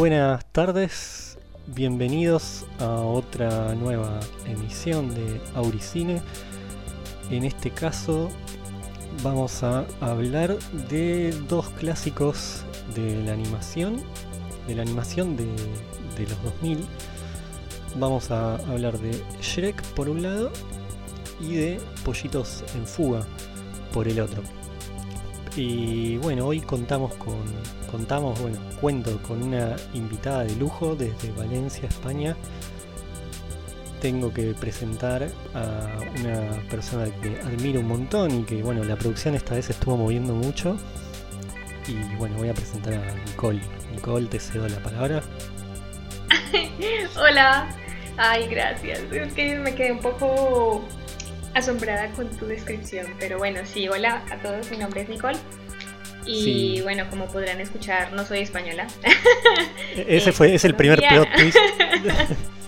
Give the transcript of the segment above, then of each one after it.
Buenas tardes, bienvenidos a otra nueva emisión de Auricine. En este caso vamos a hablar de dos clásicos de la animación, de la animación de, de los 2000. Vamos a hablar de Shrek por un lado y de Pollitos en Fuga por el otro. Y bueno, hoy contamos con, contamos, bueno, cuento con una invitada de lujo desde Valencia, España. Tengo que presentar a una persona que admiro un montón y que, bueno, la producción esta vez estuvo moviendo mucho. Y bueno, voy a presentar a Nicole. Nicole, te cedo la palabra. Hola. Ay, gracias. Es que me quedé un poco asombrada con tu descripción, pero bueno, sí, hola a todos, mi nombre es Nicole. Y bueno, como podrán escuchar, no soy española. E-, ese fue, es el primer plot twist.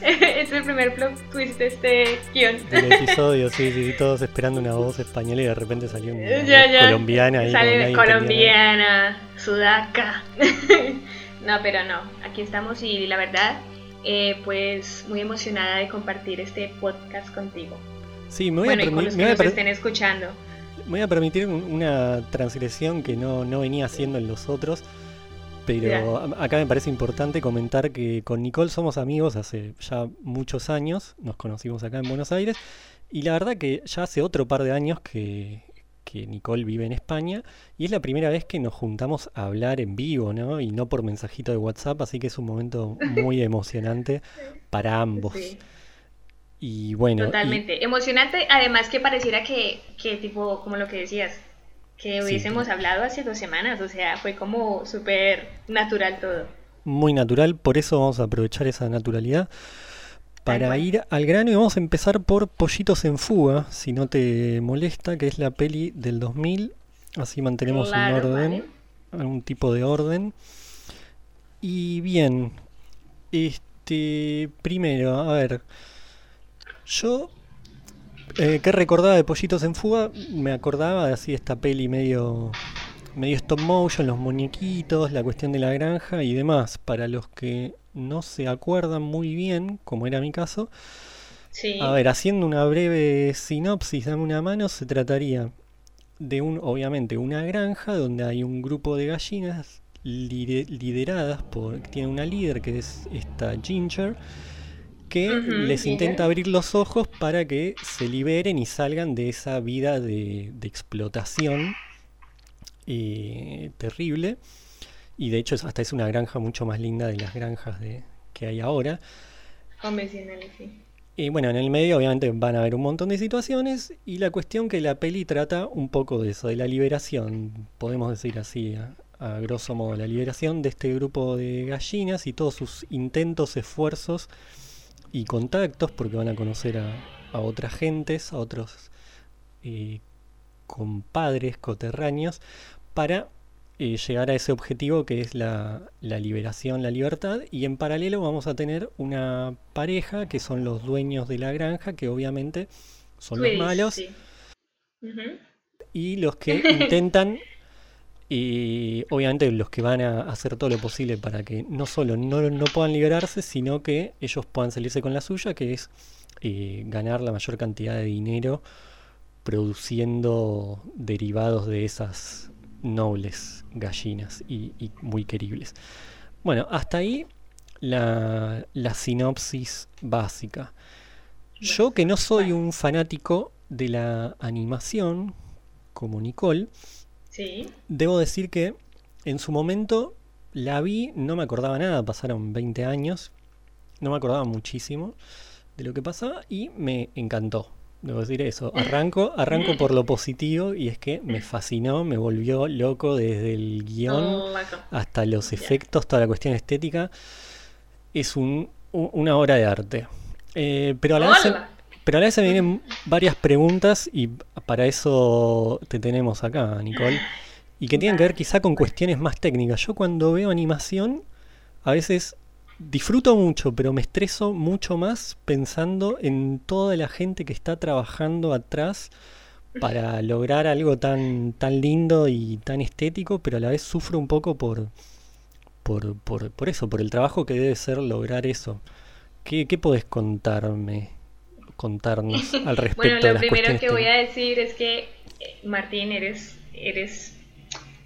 es el primer plot twist de este guion. Del episodio, sí, sí, todos esperando una voz española y de repente salió una colombiana. Ahí Sale colombiana, sudaca. no, pero no, aquí estamos y la verdad eh, pues muy emocionada de compartir este podcast contigo. Sí, me voy a con los que nos estén escuchando. Me voy a permitir una transgresión que no, venía haciendo en los otros, pero acá me parece importante comentar que con Nicole somos amigos hace ya muchos años, nos conocimos acá en Buenos Aires, y la verdad que ya hace otro par de años que, que Nicole vive en España y es la primera vez que nos juntamos a hablar en vivo, ¿no? Y no por mensajito de WhatsApp, así que es un momento muy emocionante para ambos. Y bueno. Totalmente. Emocionante, además que pareciera que, que, tipo, como lo que decías, que hubiésemos hablado hace dos semanas, o sea, fue como súper natural todo. Muy natural, por eso vamos a aprovechar esa naturalidad para ir al grano y vamos a empezar por Pollitos en Fuga, si no te molesta, que es la peli del 2000. Así mantenemos un orden, algún tipo de orden. Y bien, este, primero, a ver, yo eh, que recordaba de Pollitos en Fuga, me acordaba de así esta peli medio medio stop motion, los muñequitos, la cuestión de la granja y demás. Para los que no se acuerdan muy bien, como era mi caso, a ver, haciendo una breve sinopsis, dame una mano, se trataría de un, obviamente, una granja donde hay un grupo de gallinas lideradas por, tiene una líder que es esta Ginger, que les intenta abrir los ojos para que se liberen y salgan de esa vida de, de explotación eh, terrible. Y de hecho hasta es una granja mucho más linda de las granjas de, que hay ahora. Convencionales, Y bueno, en el medio obviamente van a haber un montón de situaciones y la cuestión que la peli trata un poco de eso, de la liberación, podemos decir así, a, grosso modo, la liberación de este grupo de gallinas y todos sus intentos, esfuerzos y contactos, porque van a conocer a, a otras gentes, a otros eh, compadres coterráneos, para eh, llegar a ese objetivo que es la, liberación, la libertad. Y en paralelo vamos a tener una pareja que son los dueños de la granja, que obviamente son los malos. Y los que intentan, y obviamente los que van a hacer todo lo posible para que no solo no, no puedan liberarse, sino que ellos puedan salirse con la suya, que es eh, ganar la mayor cantidad de dinero produciendo derivados de esas nobles gallinas y, muy queribles. Bueno, hasta ahí la, sinopsis básica. Yo que no soy un fanático de la animación, como Nicole, debo decir que en su momento la vi, no me acordaba nada, pasaron 20 años, no me acordaba muchísimo de lo que pasaba y me encantó debo decir eso. Arranco, arranco por lo positivo y es que me fascinó, me volvió loco desde el guion hasta los efectos, toda la cuestión estética. Es un, una obra de arte. Eh, pero, a la vez, pero a la vez se me vienen varias preguntas y para eso te tenemos acá, Nicole. Y que tienen que ver quizá con cuestiones más técnicas. Yo cuando veo animación, a veces disfruto mucho, pero me estreso mucho más pensando en toda la gente que está trabajando atrás para lograr algo tan, tan lindo y tan estético, pero a la vez sufro un poco por, por, por, por eso, por el trabajo que debe ser lograr eso. ¿Qué, qué podés contarme, contarnos al respecto? bueno, lo primero que voy a decir es que, eh, Martín, eres, eres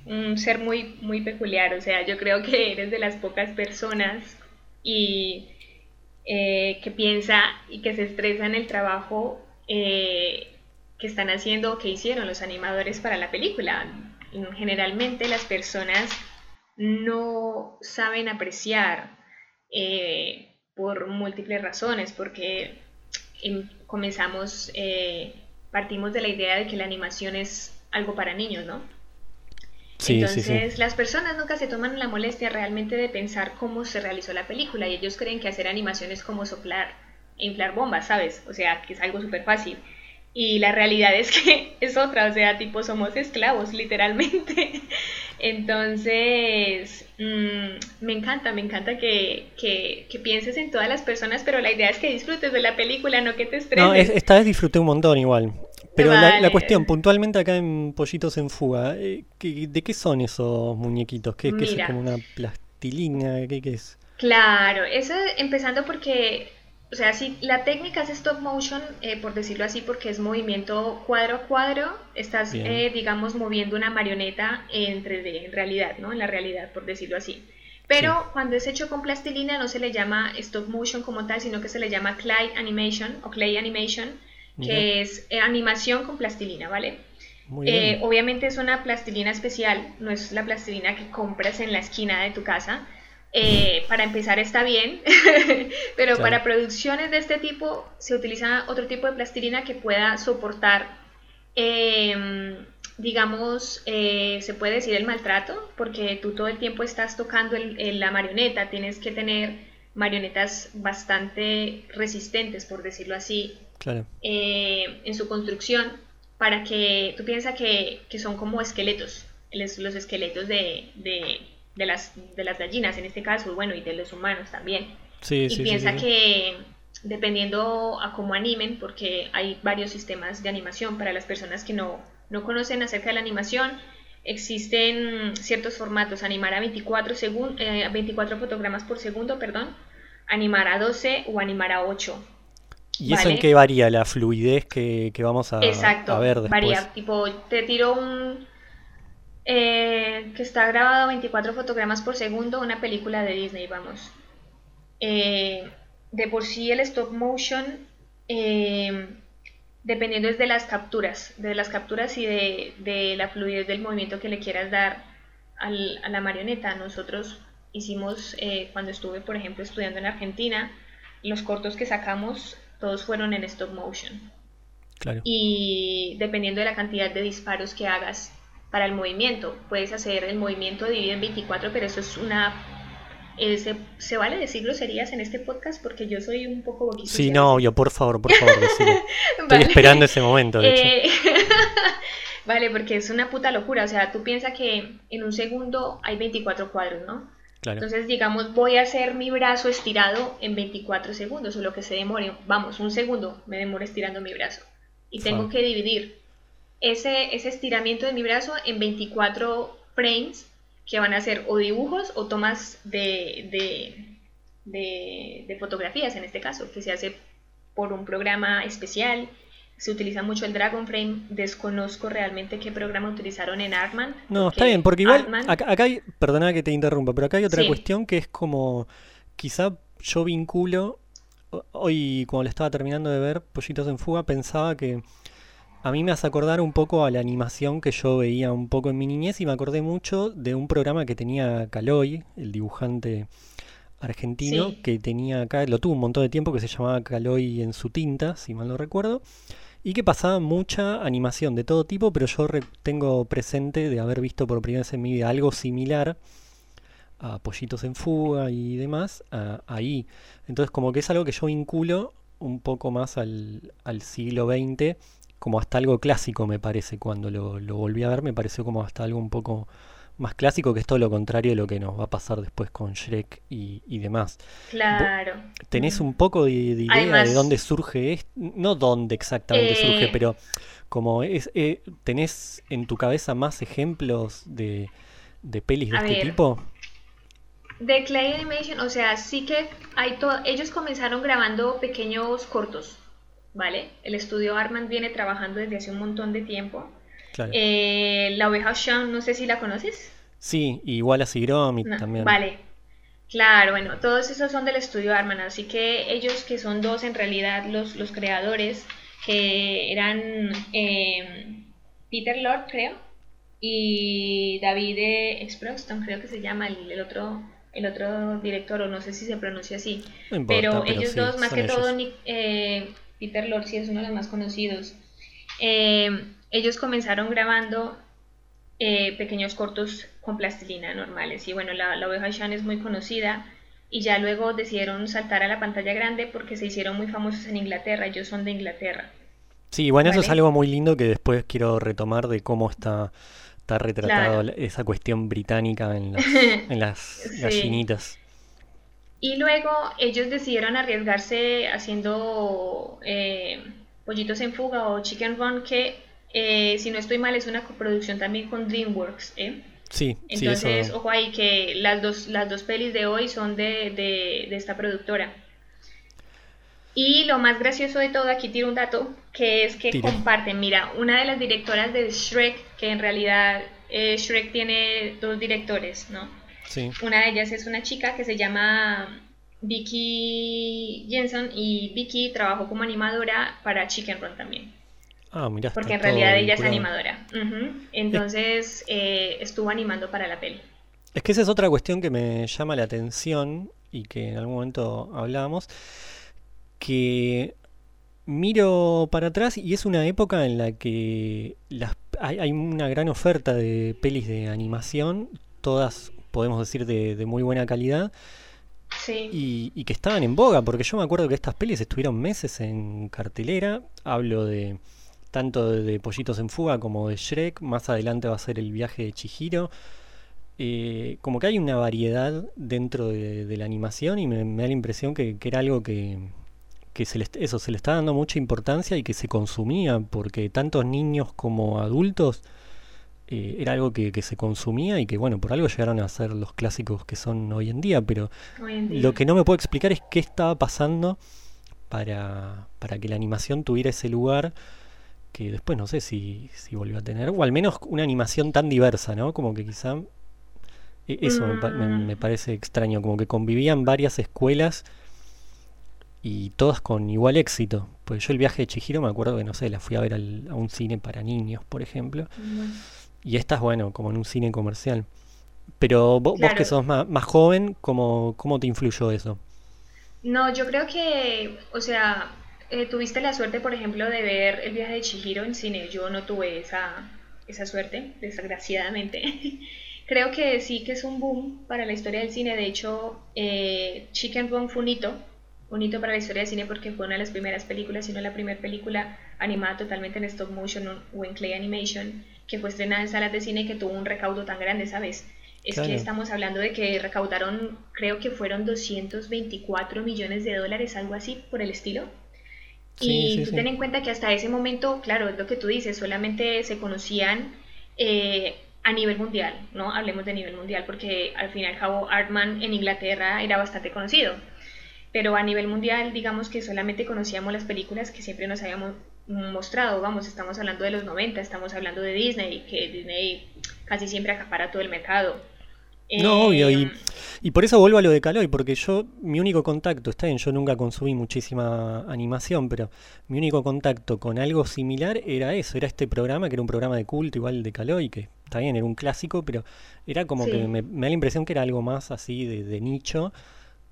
un ser muy, muy peculiar. O sea, yo creo que eres de las pocas personas y eh, que piensa y que se estresa en el trabajo eh, que están haciendo o que hicieron los animadores para la película. Generalmente las personas no saben apreciar eh, por múltiples razones, porque em, comenzamos, partimos de la idea de que la animación es algo para niños, ¿no? Entonces, las personas nunca se toman la molestia realmente de pensar cómo se realizó la película y ellos creen que hacer animación es como soplar e inflar bombas, ¿sabes? O sea, que es algo súper fácil. Y la realidad es que es otra, o sea, tipo, somos esclavos, literalmente. Entonces, mm, me encanta, me encanta que, que, pienses en todas las personas, pero la idea es que disfrutes de la película, no que te estreses. No, esta vez disfruté un montón igual. Pero la, cuestión, puntualmente acá en Pollitos en Fuga, eh, ¿de qué son esos muñequitos? ¿Qué, es como una plastilina? ¿Qué, es? Claro, eso empezando porque, o sea, si la técnica es stop motion, eh, por decirlo así, porque es movimiento cuadro a cuadro, estás, eh, digamos, moviendo una marioneta en 3D, en realidad, ¿no? En la realidad, por decirlo así. Pero cuando es hecho con plastilina no se le llama stop motion como tal, sino que se le llama clay animation o clay animation que es eh, animación con plastilina, ¿vale? Eh, obviamente es una plastilina especial, no es la plastilina que compras en la esquina de tu casa. Eh, para empezar está bien, pero para producciones de este tipo se utiliza otro tipo de plastilina que pueda soportar, em, digamos, se puede decir el maltrato, porque tú todo el tiempo estás tocando la marioneta, tienes que tener marionetas bastante resistentes, por decirlo así, eh, en su construcción para que tú piensas que, son como esqueletos, los esqueletos de, las, de las gallinas en este caso, bueno, y de los humanos también. y piensa que dependiendo a cómo animen, porque hay varios sistemas de animación para las personas que no, no conocen acerca de la animación, existen ciertos formatos, animar a 24, eh, 24 fotogramas por segundo, perdón, animar a 12 o animar a 8 ¿Y eso en qué varía la fluidez que, vamos a, Exacto, ver después? Varía, tipo, te tiro un... Eh, que está grabado a 24 fotogramas por segundo, una película de Disney, vamos. Eh, de por sí el stop motion, eh, dependiendo es de las capturas, de las capturas y de, la fluidez del movimiento que le quieras dar a la marioneta. Nosotros hicimos, cuando estuve, por ejemplo, estudiando en Argentina, los cortos que sacamos todos fueron en stop motion. Claro. Y dependiendo de la cantidad de disparos que hagas para el movimiento, puedes hacer el movimiento dividido en 24, pero eso es una... Eh, se, vale decir groserías en este podcast? Porque yo soy un poco boquilla. Sí, no, yo por favor, por favor, Estoy esperando ese momento, de hecho. Eh, vale, porque es una puta locura. O sea, tú piensas que en un segundo hay 24 cuadros, ¿no? Entonces, digamos, voy a hacer mi brazo estirado en 24 segundos, o lo que se demore, vamos, un segundo me demoro estirando mi brazo. Y tengo que dividir ese, ese estiramiento de mi brazo en 24 frames que van a ser o dibujos o tomas de, de, de fotografías en este caso, que se hace por un programa especial se utiliza mucho el Dragon Frame. Desconozco realmente qué programa utilizaron en Artman. No, está bien, porque igual acá, hay, perdona que te interrumpa, pero acá hay otra cuestión que es como, quizá yo vinculo, hoy cuando le estaba terminando de ver Pollitos en Fuga, pensaba que a mí me hace acordar un poco a la animación que yo veía un poco en mi niñez y me acordé mucho de un programa que tenía Caloy, el dibujante argentino, que tenía acá, lo tuvo un montón de tiempo, que se llamaba Caloy en su tinta, si mal no recuerdo y que pasaba mucha animación de todo tipo, pero yo tengo presente de haber visto por primera vez en mi vida algo similar a Pollitos en Fuga y demás ahí. Entonces como que es algo que yo vinculo un poco más al, siglo XX, como hasta algo clásico me parece, cuando lo, lo volví a ver me pareció como hasta algo un poco más clásico, que es todo lo contrario de lo que nos va a pasar después con Shrek y, demás. Claro. ¿Tenés un poco de, idea de dónde surge esto? No dónde exactamente surge, eh. pero como es, eh, ¿tenés en tu cabeza más ejemplos de, de pelis de este tipo? de Clay Animation, o sea, sí que hay todo, ellos comenzaron grabando pequeños cortos, ¿vale? El estudio Armand viene trabajando desde hace un montón de tiempo. Eh, la oveja Sean, no sé si la conoces. Sí, igual a Gromit también. Vale, Claro, bueno, todos esos son del estudio Arman, así que ellos que son dos en realidad los, los creadores, que eran eh, Peter Lord, creo, y David Exproston, creo que se llama el, otro el otro director, o no sé si se pronuncia así, pero, ellos dos, más que todo, eh, Peter Lord sí es uno de los más conocidos, eh, ellos comenzaron grabando eh, pequeños cortos con plastilina normales. Y bueno, la, la oveja Shan es muy conocida y ya luego decidieron saltar a la pantalla grande porque se hicieron muy famosos en Inglaterra, ellos son de Inglaterra. Sí, bueno, eso es algo muy lindo que después quiero retomar de cómo está, está retratado esa cuestión británica en las, en las gallinitas. Y luego ellos decidieron arriesgarse haciendo eh, pollitos en fuga o chicken run que eh, si no estoy mal, es una coproducción también con DreamWorks. ¿eh? Sí, Entonces, ojo ahí que las dos, las dos pelis de hoy son de, de, esta productora. Y lo más gracioso de todo, aquí tiro un dato, que es que comparten, mira, una de las directoras de Shrek, que en realidad eh, Shrek tiene dos directores, ¿no? Sí. Una de ellas es una chica que se llama Vicky Jensen y Vicky trabajó como animadora para Chicken Run también. Ah, mira. Porque en realidad ella es animadora. Entonces eh, estuvo animando para la peli. Es que esa es otra cuestión que me llama la atención y que en algún momento hablábamos, que miro para atrás y es una época en la que las, hay, una gran oferta de pelis de animación, todas podemos decir de, muy buena calidad. Sí. Y, y, que estaban en boga, porque yo me acuerdo que estas pelis estuvieron meses en cartelera. Hablo de tanto de Pollitos en Fuga como de Shrek. Más adelante va a ser el viaje de Chihiro. Eh, como que hay una variedad dentro de, la animación y me, da la impresión que, era algo que, se eso se le está dando mucha importancia y que se consumía porque tantos niños como adultos eh, era algo que, se consumía y que bueno por algo llegaron a ser los clásicos que son hoy en día pero lo que no me puedo explicar es qué estaba pasando para, para que la animación tuviera ese lugar que después no sé si, si volvió a tener, o al menos una animación tan diversa, ¿no? Como que quizá e, eso me, mm. parece extraño, como que convivían varias escuelas y todas con igual éxito. Pues yo el viaje de Chihiro me acuerdo que, no sé, la fui a ver a un cine para niños, por ejemplo. Y esta es, bueno, como en un cine comercial. Pero vos, que sos más, más joven, ¿cómo, ¿cómo te influyó eso? No, yo creo que, o sea, eh, ¿Tuviste la suerte, por ejemplo, de ver el viaje de Chihiro en cine? Yo no tuve esa, esa suerte, desgraciadamente. Creo que sí que es un boom para la historia del cine. De hecho, eh, Chicken Run fue un hito, un hito para la historia del cine porque fue una de las primeras películas, si no la primera película animada totalmente en stop motion o en clay animation que fue estrenada en salas de cine que tuvo un recaudo tan grande, ¿sabes? Es que estamos hablando de que recaudaron, creo que fueron 224 millones de dólares, algo así por el estilo y tú ten en cuenta que hasta ese momento, claro, es lo que tú dices, solamente se conocían eh, a nivel mundial, ¿no? Hablemos de nivel mundial, porque al fin y al cabo Artman en Inglaterra era bastante conocido. Pero a nivel mundial, digamos que solamente conocíamos las películas que siempre nos habíamos mostrado. Vamos, estamos hablando de los 90, estamos hablando de Disney, que Disney casi siempre acapara todo el mercado. No, obvio, y, y, por eso vuelvo a lo de Caloy, porque yo, mi único contacto, está bien, yo nunca consumí muchísima animación, pero mi único contacto con algo similar era eso, era este programa, que era un programa de culto igual de Caloy, que está bien, era un clásico, pero era como que me, da la impresión que era algo más así de, nicho,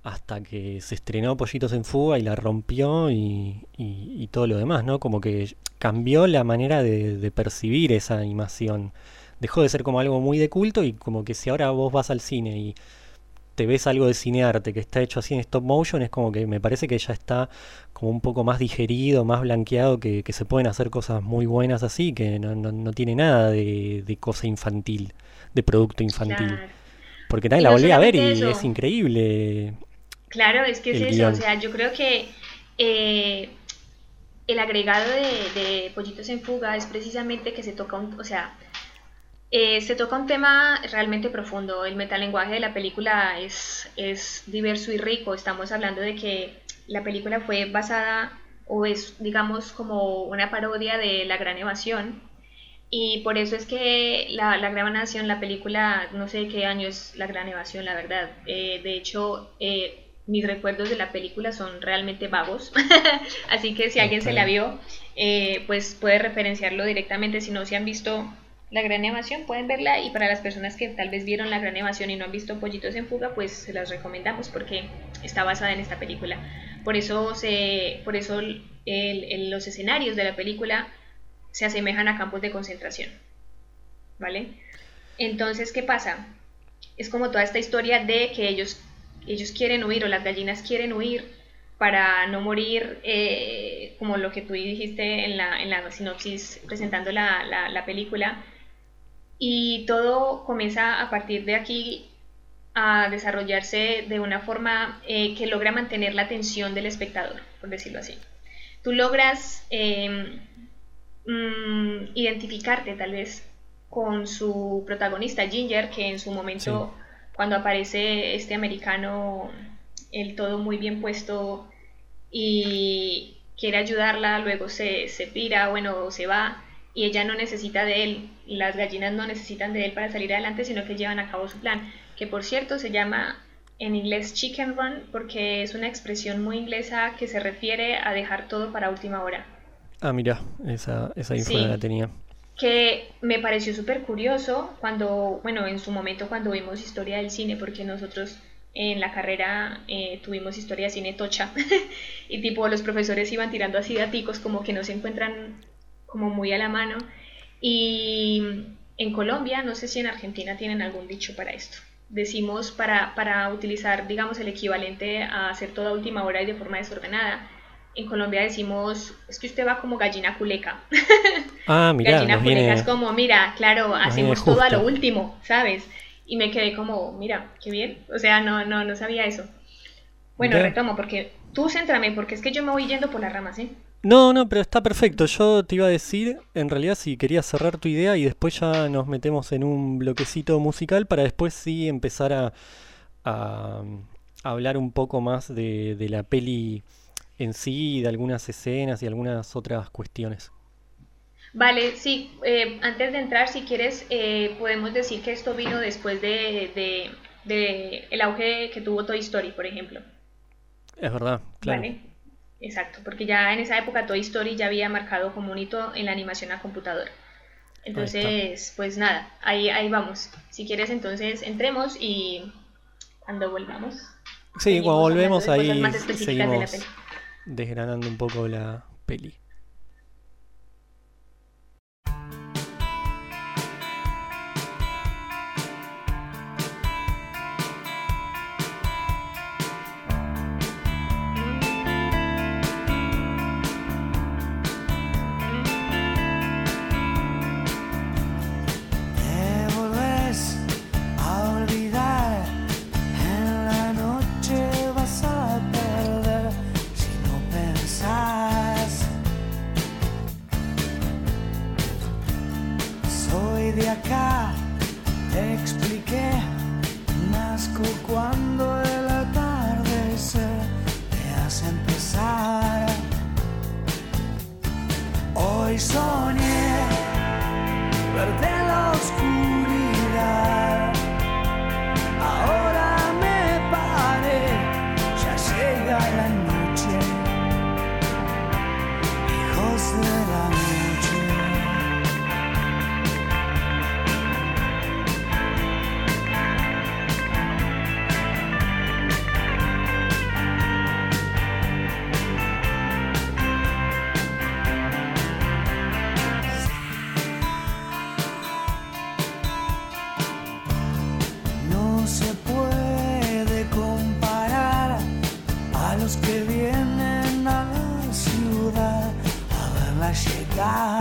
hasta que se estrenó Pollitos en Fuga y la rompió y, y, todo lo demás, ¿no? Como que cambió la manera de, de percibir esa animación dejó de ser como algo muy de culto y como que si ahora vos vas al cine y te ves algo de cinearte que está hecho así en stop motion, es como que me parece que ya está como un poco más digerido, más blanqueado, que, se pueden hacer cosas muy buenas así, que no, no, tiene nada de, cosa infantil, de producto infantil. Porque también la volví a ver y es increíble. Claro, es que es eso, o sea, yo creo que eh, el agregado de, de Pollitos en Fuga es precisamente que se toca un, o sea, Eh, se toca un tema realmente profundo. El metalenguaje de la película es, es diverso y rico. Estamos hablando de que la película fue basada o es, digamos, como una parodia de La Gran Evasión. Y por eso es que la, la Gran Evasión, la película, no sé de qué año es La Gran Evasión, la verdad. Eh, de hecho, eh, mis recuerdos de la película son realmente vagos. Así que si alguien se la vio, eh, pues puede referenciarlo directamente. Si no se han visto la gran evasión, pueden verla. Y para las personas que tal vez vieron la gran evasión y no han visto Pollitos en Fuga, pues se las recomendamos porque está basada en esta película. Por eso, se, por eso los escenarios de la película se asemejan a campos de concentración. ¿Vale? Entonces, ¿qué pasa? Es como toda esta historia de que ellos, ellos quieren huir o las gallinas quieren huir para no morir, eh, como lo que tú dijiste en la, en la sinopsis presentando la, la, película. Y todo comienza a partir de aquí a desarrollarse de una forma eh, que logra mantener la atención del espectador, por decirlo así. Tú logras em, mm, identificarte tal vez con su protagonista Ginger, que en su momento, cuando aparece este americano el todo muy bien puesto y quiere ayudarla, luego se, se pira, bueno, se va y ella no necesita de él, las gallinas no necesitan de él para salir adelante, sino que llevan a cabo su plan, que por cierto se llama en inglés chicken run porque es una expresión muy inglesa que se refiere a dejar todo para última hora. Ah, mira, esa, esa info la tenía. Que me pareció súper curioso cuando, bueno, en su momento cuando vimos historia del cine, porque nosotros en la carrera eh, tuvimos historia de cine tocha y tipo los profesores iban tirando así daticos como que no se encuentran como muy a la mano y en Colombia, no sé si en Argentina tienen algún dicho para esto. Decimos para, para utilizar, digamos, el equivalente a hacer toda última hora y de forma desordenada. En Colombia decimos, es que usted va como gallina culeca. Ah, mira. gallina culeca es como, mira, claro, hacemos todo a lo último, ¿sabes? y me quedé como, mira, qué bien, o sea, no, no, no sabía eso. Bueno, retomo, porque tú céntrame, porque es que yo me voy yendo por las ramas, ¿eh? No, no, pero está perfecto. Yo te iba a decir, en realidad, si querías cerrar tu idea y después ya nos metemos en un bloquecito musical para después sí empezar a, a, hablar un poco más de, de la peli en sí, de algunas escenas y algunas otras cuestiones. Vale, sí, eh, antes de entrar, si quieres, eh, podemos decir que esto vino después de, el auge que tuvo Toy Story, por ejemplo. Es verdad, claro. Vale, exacto, porque ya en esa época Toy Story ya había marcado como un hito en la animación a computadora. Entonces, pues nada, ahí, ahí vamos. Si quieres, entonces entremos y cuando volvamos. Sí, cuando volvemos ahí seguimos desgranando un poco la peli. Y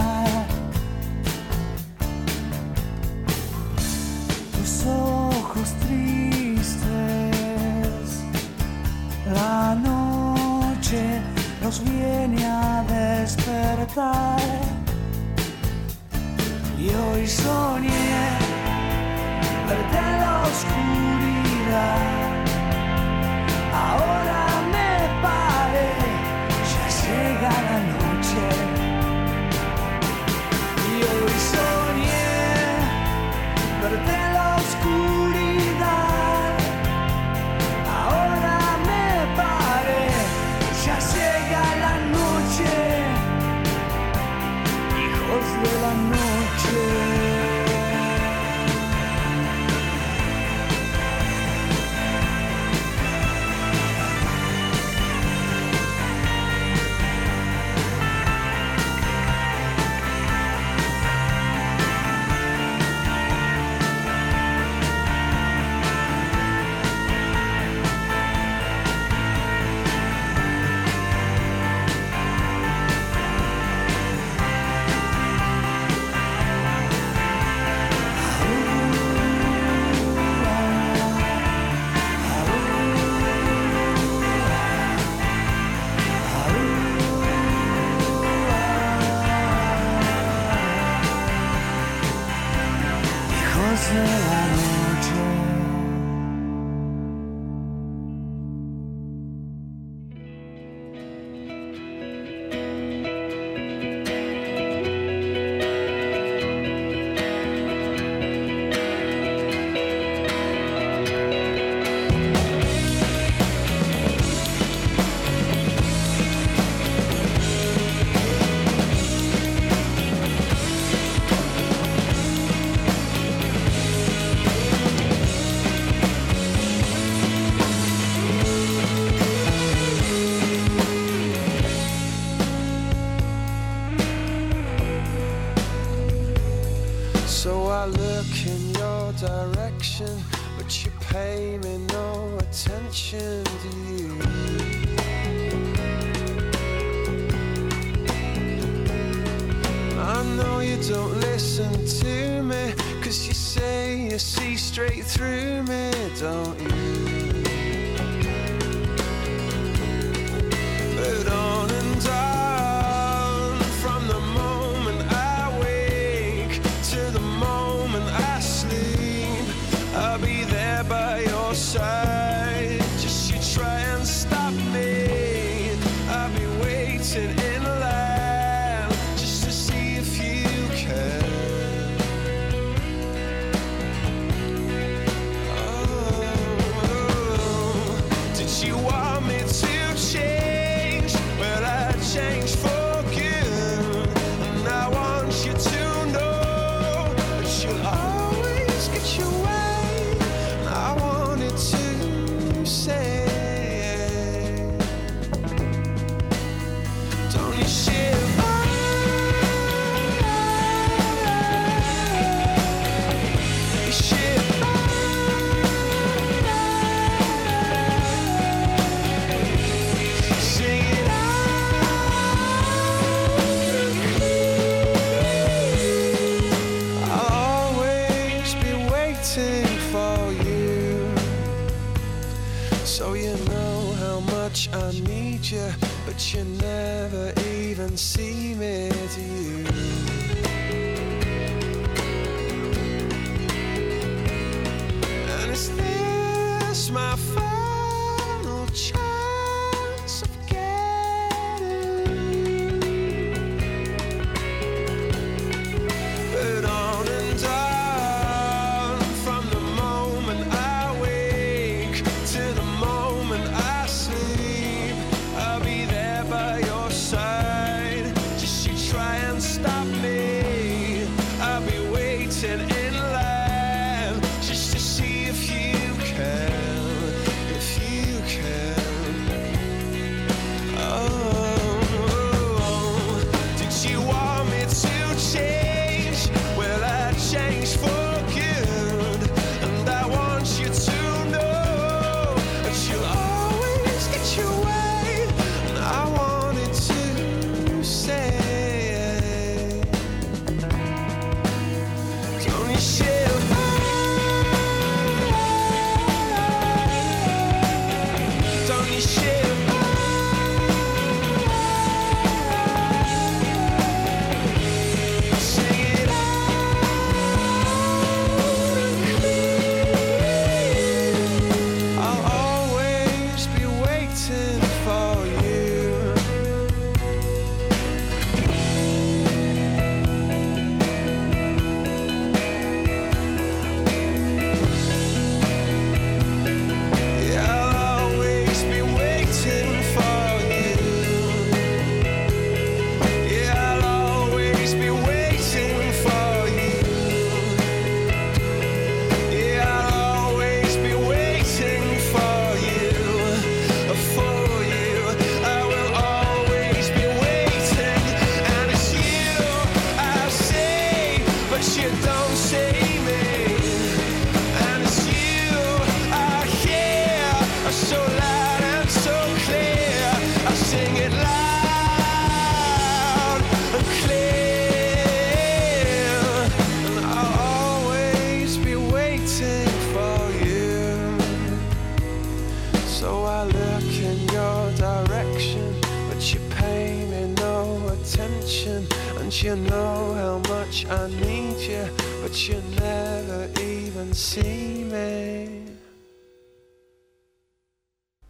stop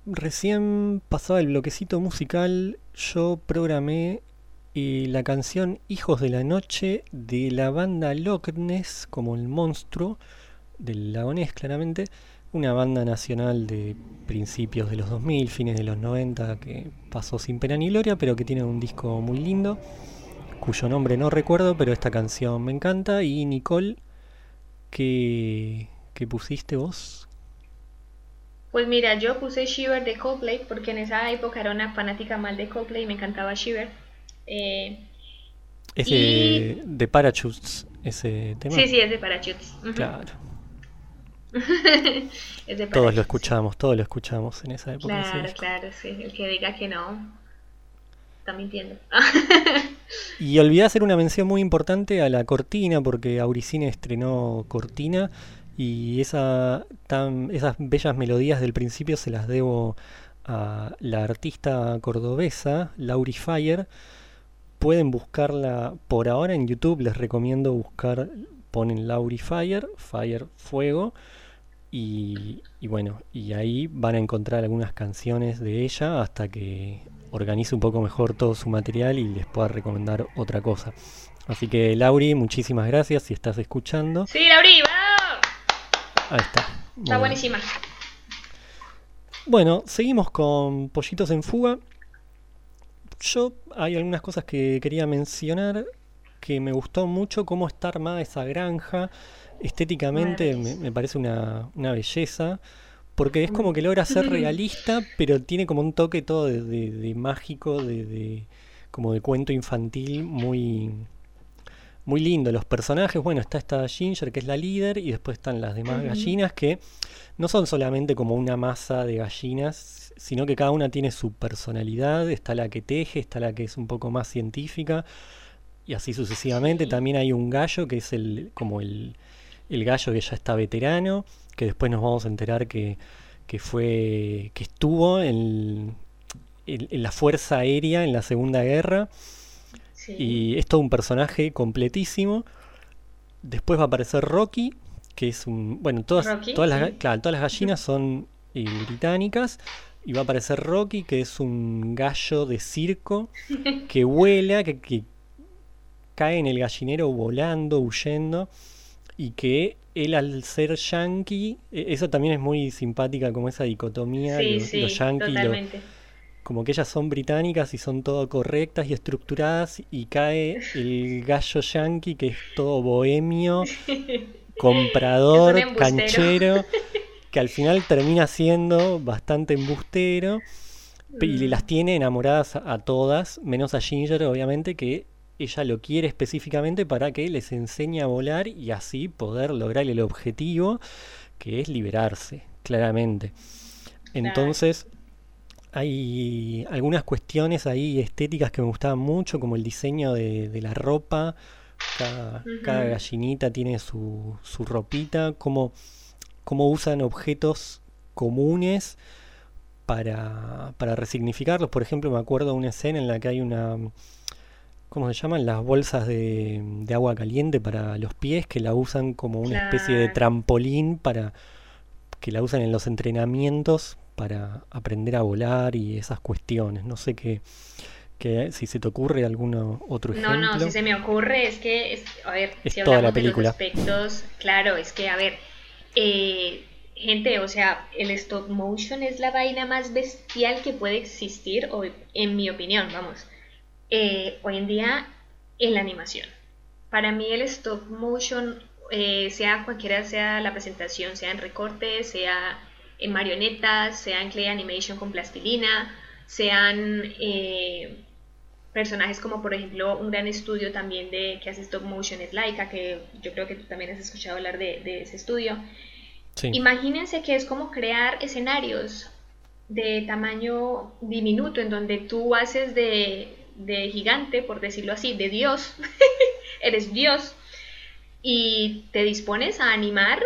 Recién pasaba el bloquecito musical, yo programé la canción Hijos de la Noche de la banda Loch Ness, como el monstruo del lagonés claramente, una banda nacional de principios de los 2000, fines de los 90, que pasó sin pena ni gloria, pero que tiene un disco muy lindo, cuyo nombre no recuerdo, pero esta canción me encanta. Y Nicole, ¿qué, qué pusiste vos? Pues mira, yo puse Shiver de Coldplay porque en esa época era una fanática mal de Coldplay y me encantaba Shiver. Eh, ese de Parachutes, ese tema. Sí, sí, es de Parachutes. Claro. todos lo escuchamos, todos lo escuchamos en esa época. Claro, claro, sí. El que diga que no, está mintiendo. y olvidé hacer una mención muy importante a la cortina, porque Auricine estrenó cortina y esas bellas melodías del principio se las debo a la artista cordobesa, Lauri Fire. Pueden buscarla por ahora en YouTube, les recomiendo buscar, ponen Lauri Fire, Fire Fuego, y, bueno, y ahí van a encontrar algunas canciones de ella hasta que organice un poco mejor todo su material y les pueda recomendar otra cosa. Así que Lauri, muchísimas gracias si estás escuchando. Sí, Lauri, Ahí está. Está buenísima. Bueno, seguimos con Pollitos en Fuga. Yo hay algunas cosas que quería mencionar que me gustó mucho cómo está armada esa granja. Estéticamente me, parece una, belleza. Porque es como que logra ser realista, pero tiene como un toque todo de, mágico, de, como de cuento infantil muy, muy lindo. Los personajes, bueno, está esta Ginger, que es la líder, y después están las demás gallinas, que no son solamente como una masa de gallinas, sino que cada una tiene su personalidad. Está la que teje, está la que es un poco más científica, y así sucesivamente. También hay un gallo, que es el como el, el gallo que ya está veterano, que después nos vamos a enterar que, que fue que estuvo en, en la Fuerza Aérea en la Segunda Guerra y es todo un personaje completísimo. Después va a aparecer Rocky, que es un. Bueno, todas, todas, las, claro, todas las gallinas son eh, británicas. Y va a aparecer Rocky, que es un gallo de circo que vuela, que, cae en el gallinero volando, huyendo. Y que él al ser yankee, e, eso también es muy simpática como esa dicotomía, sí, los, sí, como que ellas son británicas y son todo correctas y estructuradas y cae el gallo yankee que es todo bohemio, comprador, canchero, que al final termina siendo bastante embustero y las tiene enamoradas a, todas, menos a Ginger obviamente que ella lo quiere específicamente para que les enseñe a volar y así poder lograr el objetivo que es liberarse, claramente. Entonces, hay algunas cuestiones ahí estéticas que me gustaban mucho, como el diseño de, la ropa. Cada, gallinita tiene su, su ropita, cómo, cómo, usan objetos comunes para, para resignificarlos. Por ejemplo, me acuerdo de una escena en la que hay una... ¿Cómo se llaman? Las bolsas de, de agua caliente para los pies que la usan como una especie de trampolín para que la usan en los entrenamientos para aprender a volar y esas cuestiones. No sé qué, si se te ocurre algún otro ejemplo. No, no, si se me ocurre es que, a ver, si hablamos la película. de los aspectos, claro, es que, a ver, eh, gente, o sea, el stop motion es la vaina más bestial que puede existir, hoy, en mi opinión, vamos, eh, hoy en día en la animación. Para mí el stop motion, eh, sea cualquiera sea la presentación, sea en recortes, sea en marionetas, sean clay animation con plastilina, sean eh, personajes como por ejemplo un gran estudio también de que hace stop motion es Laika, que yo creo que tú también has escuchado hablar de, ese estudio. Imagínense que es como crear escenarios de tamaño diminuto en donde tú haces de, de gigante, por decirlo así, de Dios, eres Dios, y te dispones a animar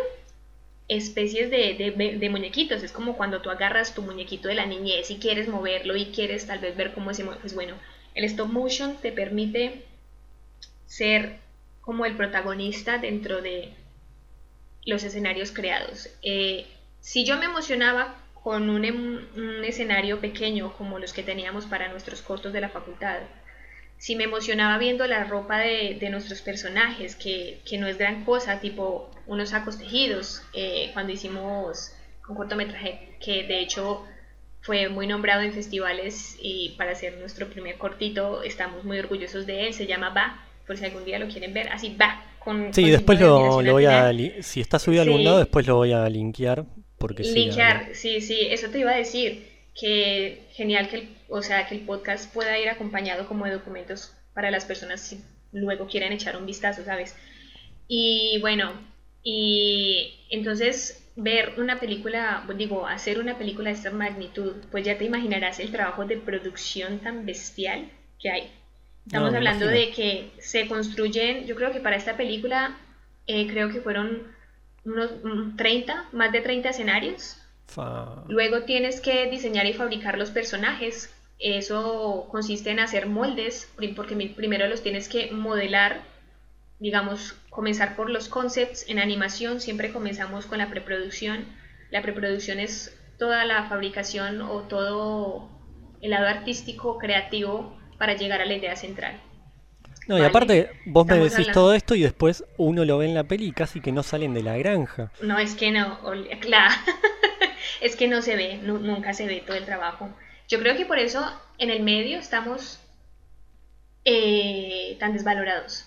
especies de, muñequitos. Es como cuando tú agarras tu muñequito de la niñez y quieres moverlo y quieres tal vez ver cómo se mueve. Pues bueno, el stop motion te permite ser como el protagonista dentro de los escenarios creados. Eh, si yo me emocionaba con un, un, escenario pequeño como los que teníamos para nuestros cortos de la facultad, si me emocionaba viendo la ropa de, nuestros personajes, que, no es gran cosa, tipo unos sacos tejidos, eh, cuando hicimos un cortometraje que de hecho fue muy nombrado en festivales y para hacer nuestro primer cortito estamos muy orgullosos de él, se llama Va, por si algún día lo quieren ver, así Va. Con, sí, después lo, voy a, si está subido a algún lado, después lo voy a linkear. Porque linkear, sí, sí, eso te iba a decir que genial que el, o sea, que el podcast pueda ir acompañado como de documentos para las personas si luego quieren echar un vistazo, ¿sabes? Y bueno, y entonces ver una película, digo, hacer una película de esta magnitud, pues ya te imaginarás el trabajo de producción tan bestial que hay. Estamos hablando de que se construyen, yo creo que para esta película, eh, creo que fueron unos 30, más de 30 escenarios Luego tienes que diseñar y fabricar los personajes. Eso consiste en hacer moldes, porque primero los tienes que modelar, digamos, comenzar por los concepts. En animación siempre comenzamos con la preproducción. La preproducción es toda la fabricación o todo el lado artístico, creativo, para llegar a la idea central. No, y aparte, vos me decís todo esto y después uno lo ve en la peli y casi que no salen de la granja. No, es que no, claro. es que no se ve, nunca se ve todo el trabajo. Yo creo que por eso en el medio estamos eh, tan desvalorados.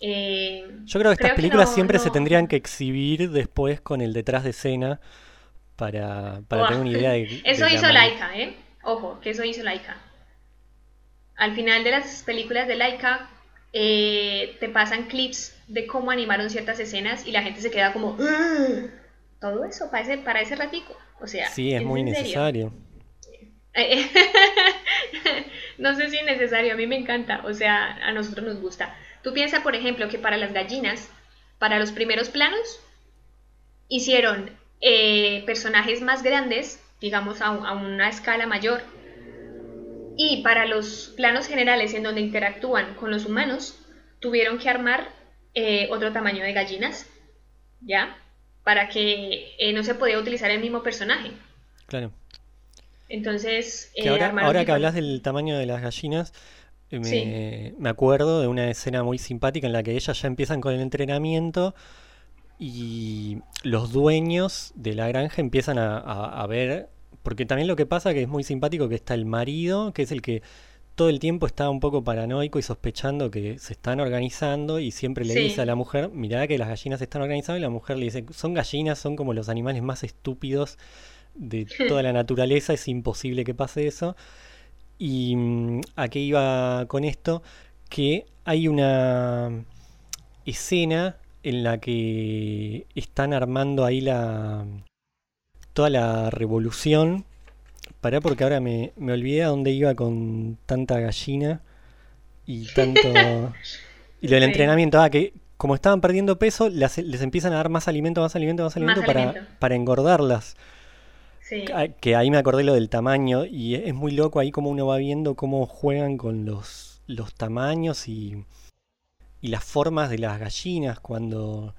Eh, Yo creo que estas películas siempre se tendrían que exhibir después con el detrás de escena para, tener una idea de... Eso hizo Laika, ¿eh? Ojo, que eso hizo Laika. Al final de las películas de Laika eh, te pasan clips de cómo animaron ciertas escenas y la gente se queda como todo eso para ese, para ese ratico. O sea, sí, es muy necesario. no sé si es necesario, a mí me encanta, o sea, a nosotros nos gusta. Tú piensas, por ejemplo, que para las gallinas, para los primeros planos, hicieron eh, personajes más grandes, digamos a, una escala mayor, y para los planos generales en donde interactúan con los humanos, tuvieron que armar eh, otro tamaño de gallinas, ¿ya? para que eh, no se podía utilizar el mismo personaje. Claro. Entonces, eh, ahora, que hablas del tamaño de las gallinas, me, me, acuerdo de una escena muy simpática en la que ellas ya empiezan con el entrenamiento y los dueños de la granja empiezan a, ver, porque también lo que pasa que es muy simpático que está el marido, que es el que todo el tiempo está un poco paranoico y sospechando que se están organizando y siempre le dice a la mujer, mirá que las gallinas se están organizando y la mujer le dice, son gallinas, son como los animales más estúpidos de toda la naturaleza, es imposible que pase eso. Y mm, a qué iba con esto, que hay una escena en la que están armando ahí la toda la revolución Pará porque ahora me, me olvidé a dónde iba con tanta gallina y tanto... y lo del entrenamiento, ah, que como estaban perdiendo peso, les empiezan a dar más alimento, más alimento, más alimento, para, para engordarlas. Sí. Ah, que ahí me acordé lo del tamaño y es muy loco ahí como uno va viendo cómo juegan con los, los tamaños y, y las formas de las gallinas cuando,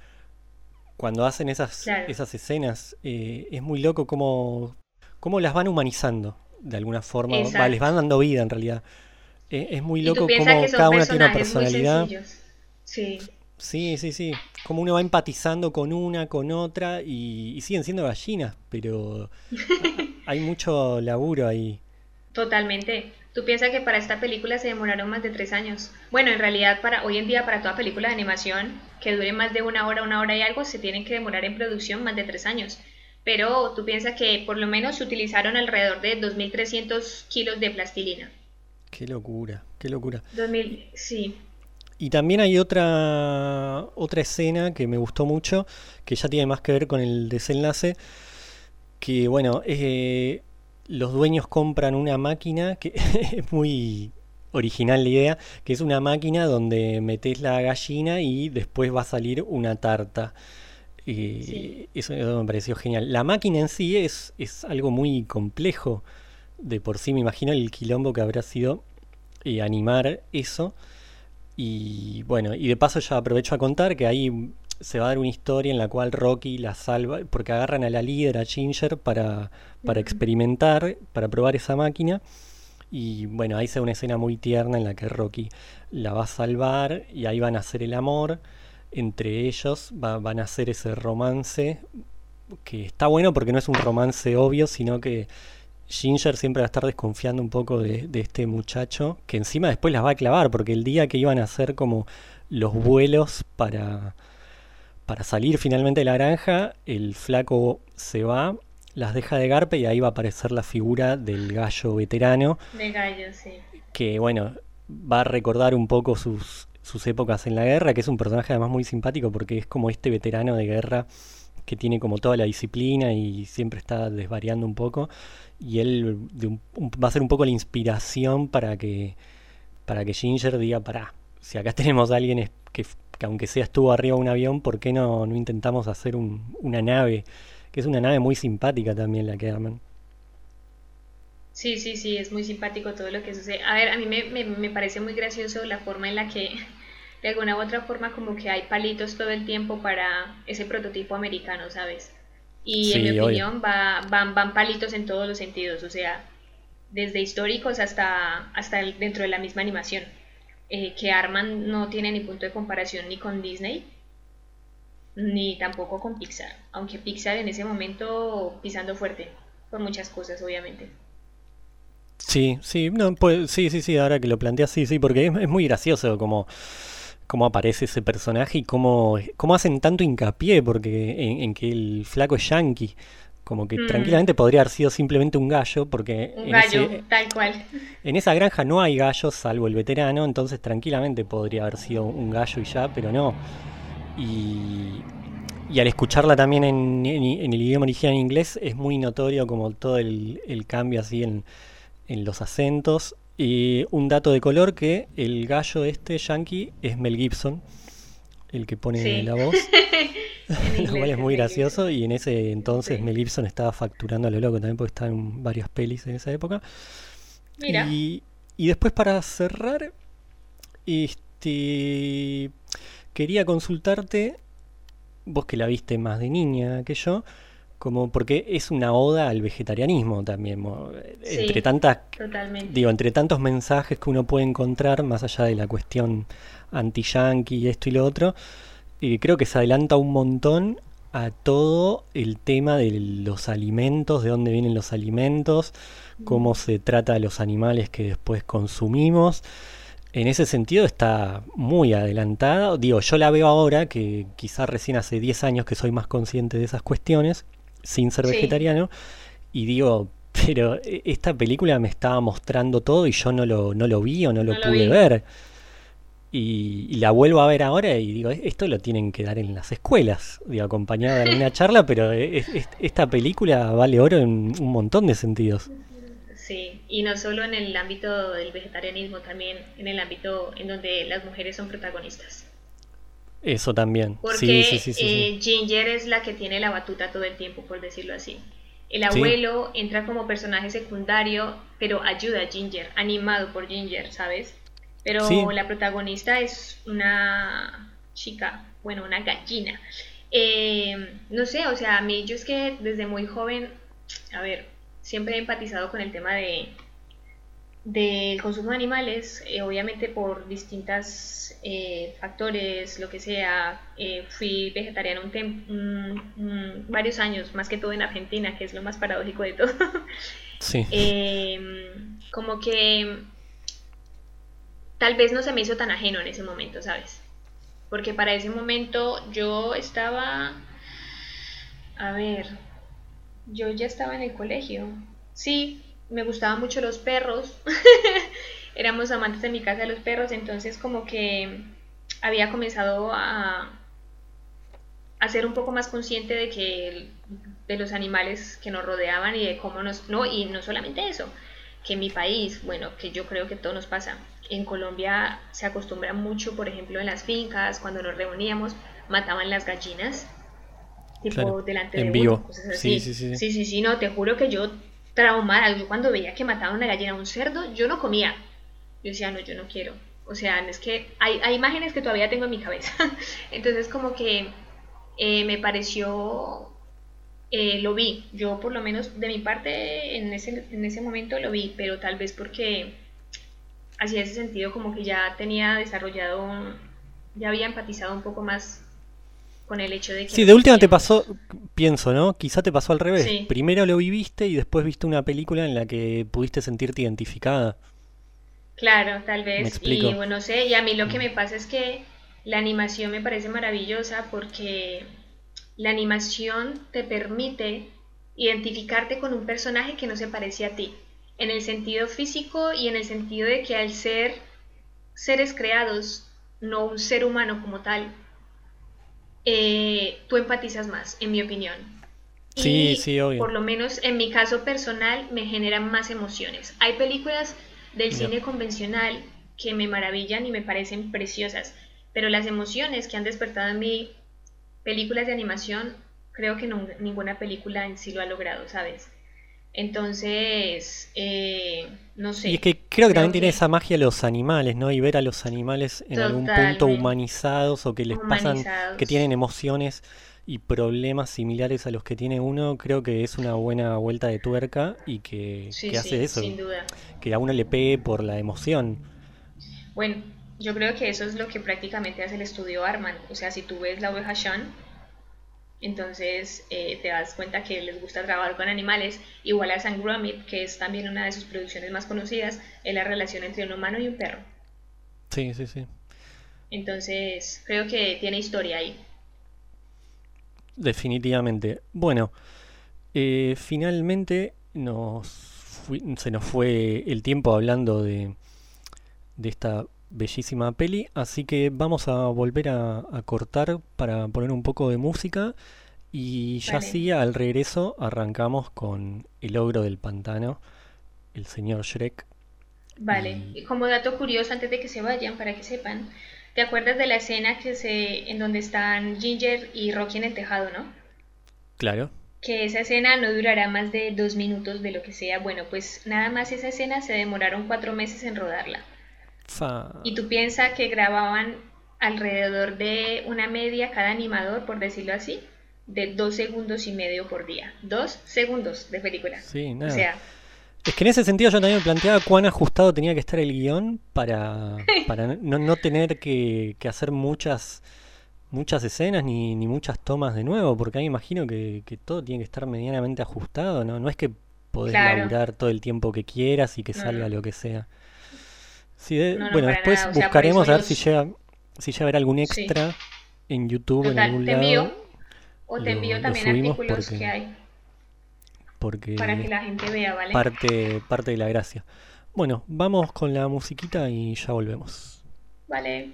cuando hacen esas, esas escenas. Eh, es muy loco cómo cómo las van humanizando de alguna forma, les van dando vida en realidad. Eh, es muy loco cómo cada una tiene una personalidad. Sí. Sí, sí, sí. Como uno va empatizando con una, con otra y, siguen siendo gallinas, pero hay mucho laburo ahí. Totalmente. Tú piensas que para esta película se demoraron más de tres años. Bueno, en realidad para hoy en día para toda película de animación que dure más de una hora, una hora y algo, se tienen que demorar en producción más de tres años pero tú piensas que por lo menos se utilizaron alrededor de 2.300 kilos de plastilina. Qué locura, qué locura. 2000, sí. Y también hay otra, otra escena que me gustó mucho, que ya tiene más que ver con el desenlace, que bueno, eh, los dueños compran una máquina, que es muy original la idea, que es una máquina donde metes la gallina y después va a salir una tarta. Eso, me pareció genial. La máquina en sí es, es algo muy complejo. De por sí me imagino el quilombo que habrá sido eh, animar eso. Y bueno, y de paso ya aprovecho a contar que ahí se va a dar una historia en la cual Rocky la salva, porque agarran a la líder, a Ginger, para, para experimentar, para probar esa máquina. Y bueno, ahí se da una escena muy tierna en la que Rocky la va a salvar y ahí van a hacer el amor. Entre ellos van a hacer ese romance que está bueno porque no es un romance obvio, sino que Ginger siempre va a estar desconfiando un poco de, este muchacho, que encima después las va a clavar, porque el día que iban a hacer como los vuelos para, para salir finalmente de la granja, el flaco se va, las deja de garpe y ahí va a aparecer la figura del gallo veterano. De gallo, sí. Que bueno, va a recordar un poco sus, sus épocas en la guerra, que es un personaje además muy simpático porque es como este veterano de guerra que tiene como toda la disciplina y siempre está desvariando un poco y él va a ser un poco la inspiración para que para que Ginger diga, pará, si acá tenemos a alguien que, aunque sea estuvo arriba de un avión, ¿por qué no, no intentamos hacer una nave? Que es una nave muy simpática también la que arman. Sí, sí, sí, es muy simpático todo lo que sucede. A ver, a mí me, me parece muy gracioso la forma en la que de alguna u otra forma como que hay palitos todo el tiempo para ese prototipo americano, ¿sabes? Y en mi opinión va, van, van palitos en todos los sentidos, o sea, desde históricos hasta, hasta dentro de la misma animación. Eh, que Arman no tiene ni punto de comparación ni con Disney, ni tampoco con Pixar, aunque Pixar en ese momento pisando fuerte, por muchas cosas, obviamente. Sí, sí, no, pues, sí, sí, sí, ahora que lo planteas, sí, sí, porque es, muy gracioso como cómo aparece ese personaje y cómo, cómo hacen tanto hincapié porque en, que el flaco es yankee. Como que mm. tranquilamente podría haber sido simplemente un gallo, porque un gallo, tal cual. En esa granja no hay gallos, salvo el veterano, entonces tranquilamente podría haber sido un gallo y ya, pero no. Y, y al escucharla también en, en, el idioma original en inglés es muy notorio como todo el, el cambio así en, en los acentos y un dato de color que el gallo este yankee es Mel Gibson, el que pone la voz. lo cual es muy gracioso y en ese entonces Mel Gibson estaba facturando a lo loco también porque estaba en varias pelis en esa época. Mira. Y, y después para cerrar, este quería consultarte, vos que la viste más de niña que yo, como porque es una oda al vegetarianismo también entre tantas digo entre tantos mensajes que uno puede encontrar más allá de la cuestión anti yankee esto y lo otro eh, creo que se adelanta un montón a todo el tema de los alimentos de dónde vienen los alimentos cómo se trata a los animales que después consumimos en ese sentido está muy adelantada. Digo, yo la veo ahora, que quizás recién hace 10 años que soy más consciente de esas cuestiones, sin ser vegetariano. Y digo, pero e, esta película me estaba mostrando todo y yo no lo, no lo vi o no lo pude ver. Y, la vuelvo a ver ahora y digo, esto lo tienen que dar en las escuelas, digo, acompañada de una charla, pero esta película vale oro en un montón de sentidos. Sí, y no solo en el ámbito del vegetarianismo, también en el ámbito en donde las mujeres son protagonistas. Eso también. Porque eh, Ginger es la que tiene la batuta todo el tiempo, por decirlo así. El abuelo entra como personaje secundario, pero ayuda a Ginger, animado por Ginger, ¿sabes? Pero la protagonista es una chica, bueno, una gallina. Eh, no sé, o sea, a mí yo es que desde muy joven, a ver, siempre he empatizado con el tema de del consumo de animales, eh, obviamente por distintos eh, factores, lo que sea, fui vegetariana un, varios años, más que todo en Argentina, que es lo más paradójico de todo. Sí. Em, como que tal vez no se me hizo tan ajeno en ese momento, ¿sabes? Porque para ese momento yo estaba, a ver, yo ya estaba en el colegio. Sí, me gustaban mucho los perros, éramos amantes en mi casa de los perros, entonces como que había comenzado a, a ser un poco más consciente de que de los animales que nos rodeaban y de cómo nos no y no solamente eso que en mi país bueno que yo creo que todo nos pasa en Colombia se acostumbra mucho por ejemplo en las fincas cuando nos reuníamos mataban las gallinas tipo delante de en vivo. uno, cosas así. Sí, sí, sí. sí, sí, sí, no, te juro que yo traumada, yo cuando veía que mataban una gallina, un cerdo, yo no comía. Yo decía, no, yo no quiero. O sea, es que hay, hay imágenes que todavía tengo en mi cabeza. Entonces como que eh, me pareció, eh, lo vi, yo por lo menos de mi parte en ese, en ese momento lo vi, pero tal vez porque hacía ese sentido como que ya tenía desarrollado, ya había empatizado un poco más con el hecho de que... Sí, de última te pasó, pienso, ¿no? Quizá te pasó al revés. Primero lo viviste y después viste una película en la que pudiste sentirte identificada. Claro, tal vez. y bueno, sé, y a mí lo que me pasa es que la animación me parece maravillosa porque la animación te permite identificarte con un personaje que no se parece a ti, en el sentido físico y en el sentido de que al ser seres creados, no un ser humano como tal, eh, tú empatizas más, en mi opinión. Sí, sí, obvio. Por lo menos en mi caso personal me generan más emociones. Hay películas del cine convencional que me maravillan y me parecen preciosas, pero las emociones que han despertado en mí películas de animación, creo que ninguna película en sí lo ha logrado, ¿sabes? Entonces, eh, no sé. Y es que creo que también tiene esa magia los animales, ¿no? Y ver a los animales en algún punto humanizados o que les pasan, que tienen emociones y problemas similares a los que tiene uno, creo que es una buena vuelta de tuerca y que, hace eso. Sin duda. Que a uno le pegue por la emoción. Bueno, yo creo que eso es lo que prácticamente hace el estudio Arman. O sea, si tú ves la oveja Sean, entonces eh, te das cuenta que les gusta trabajar con animales, igual a San Gromit, que es también una de sus producciones más conocidas, es la relación entre un humano y un perro. Sí, sí, sí. Entonces, creo que tiene historia ahí. Definitivamente. Bueno, eh, finalmente nos se nos fue el tiempo hablando de, de esta bellísima peli, así que vamos a volver a, cortar para poner un poco de música y ya sí, al regreso arrancamos con El ogro del pantano, el señor Shrek. Vale, y... como dato curioso antes de que se vayan, para que sepan, ¿te acuerdas de la escena que se, en donde están Ginger y Rocky en el tejado, no? Claro. Que esa escena no durará más de dos minutos de lo que sea. Bueno, pues nada más esa escena se demoraron cuatro meses en rodarla. Y tú piensas que grababan alrededor de una media cada animador, por decirlo así, de dos segundos y medio por día. Dos segundos de película. Sí, nada. O sea, es que en ese sentido yo también me planteaba cuán ajustado tenía que estar el guion para, para no, tener que, hacer muchas muchas escenas ni, ni, muchas tomas de nuevo, porque ahí imagino que, todo tiene que estar medianamente ajustado, ¿no? No es que podés laburar todo el tiempo que quieras y que salga lo que sea bueno, después buscaremos a ver si llega si llega a haber algún extra en YouTube en algún te lado. Envío, o te envío también artículos que hay. Porque para que la gente vea, ¿vale? Parte, parte de la gracia. Bueno, vamos con la musiquita y ya volvemos. Vale.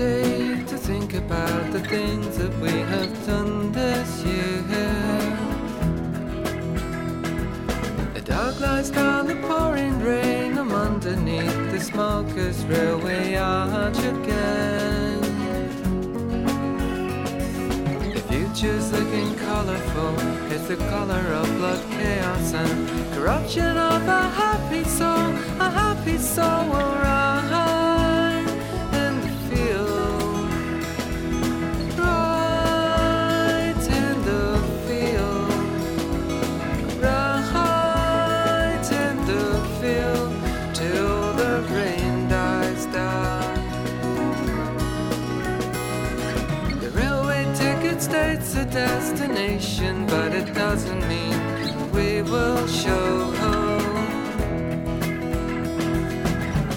Day to think about the things that we have done this year. The dog lies down the pouring rain. I'm underneath the smoker's railway arch again. The future's looking colorful. It's the color of blood, chaos, and corruption of a happy soul. A happy soul will rise. Destination, but it doesn't mean we will show. home.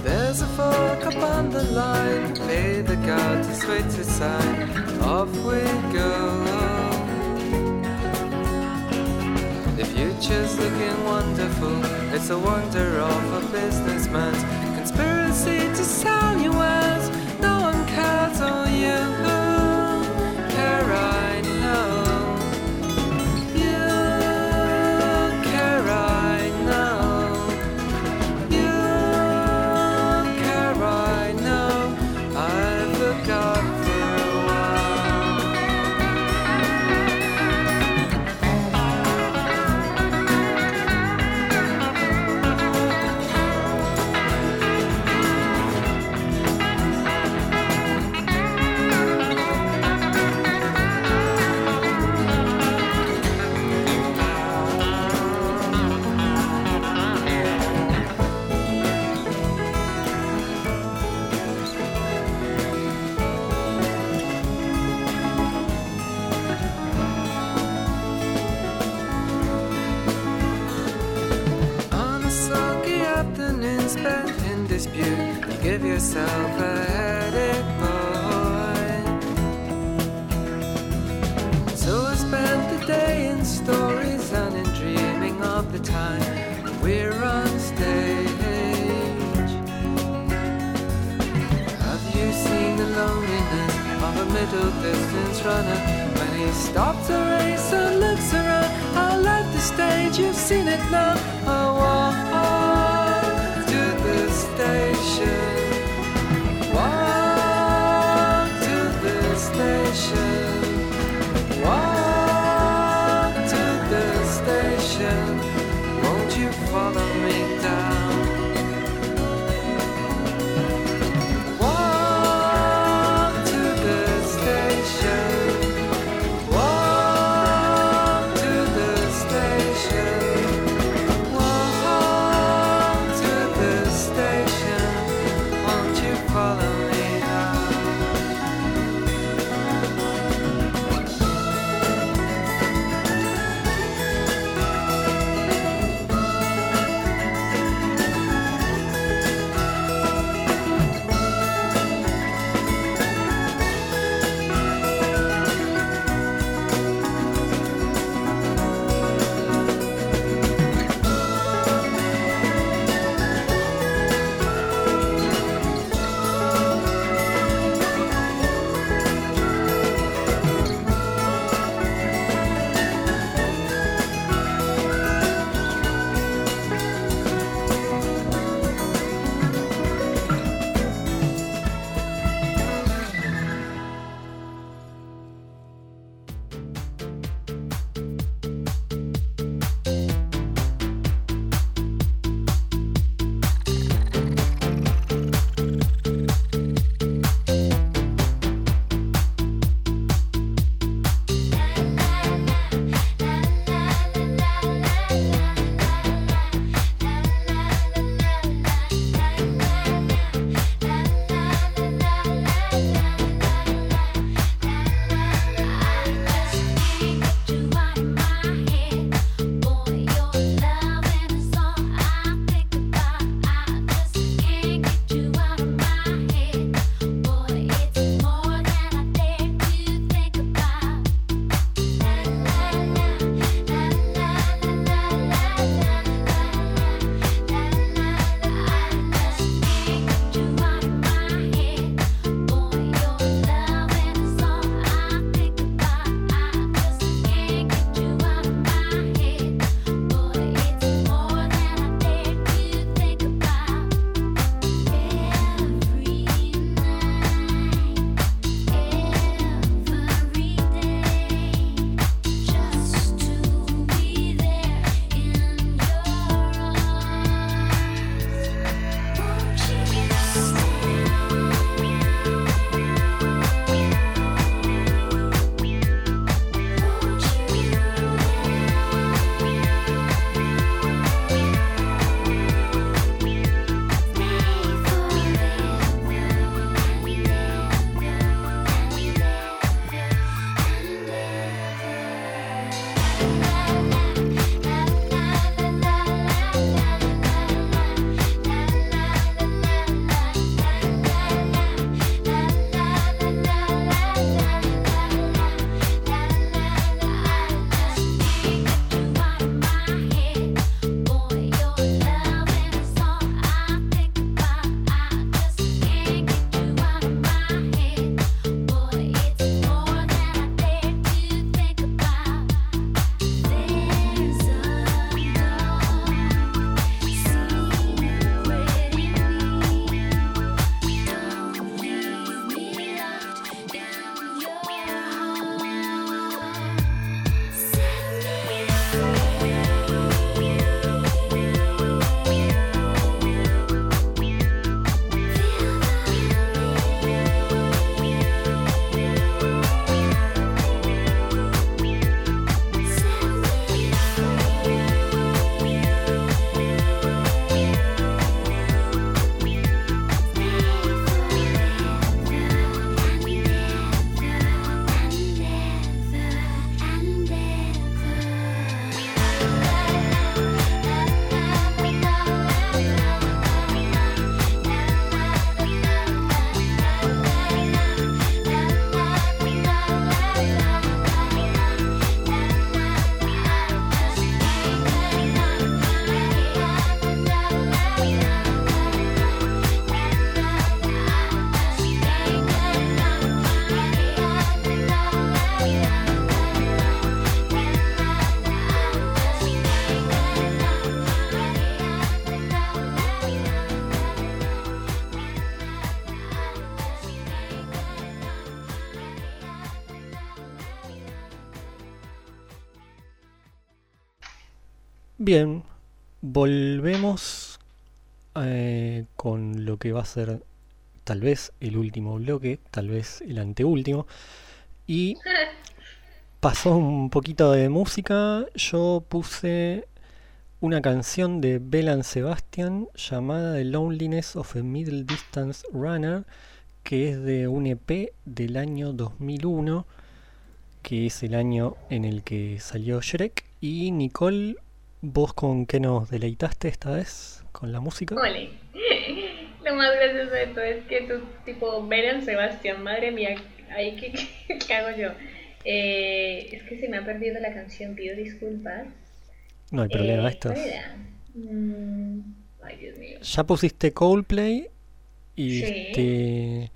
There's a fork up on the line, pay the guard to sway to sign, off we go. The future's looking wonderful, it's a wonder of a businessman's conspiracy oh, Bien, volvemos eh, con lo que va a ser tal vez el último bloque, tal vez el anteúltimo. Y pasó un poquito de música. Yo puse una canción de Belan Sebastian llamada The Loneliness of a Middle Distance Runner, que es de un EP del año 2001, que es el año en el que salió Shrek. Y Nicole, ¿vos con qué nos deleitaste esta vez? ¿Con la música? Ole. Lo más gracioso de todo es que tú, tipo, Belan Sebastián, madre mía, ahí qué, qué hago yo. Eh, es que se me ha perdido la canción, pido disculpas. No hay problema, Eh, esto. Mm, ay, Dios mío. Ya pusiste Coldplay y Sí. este,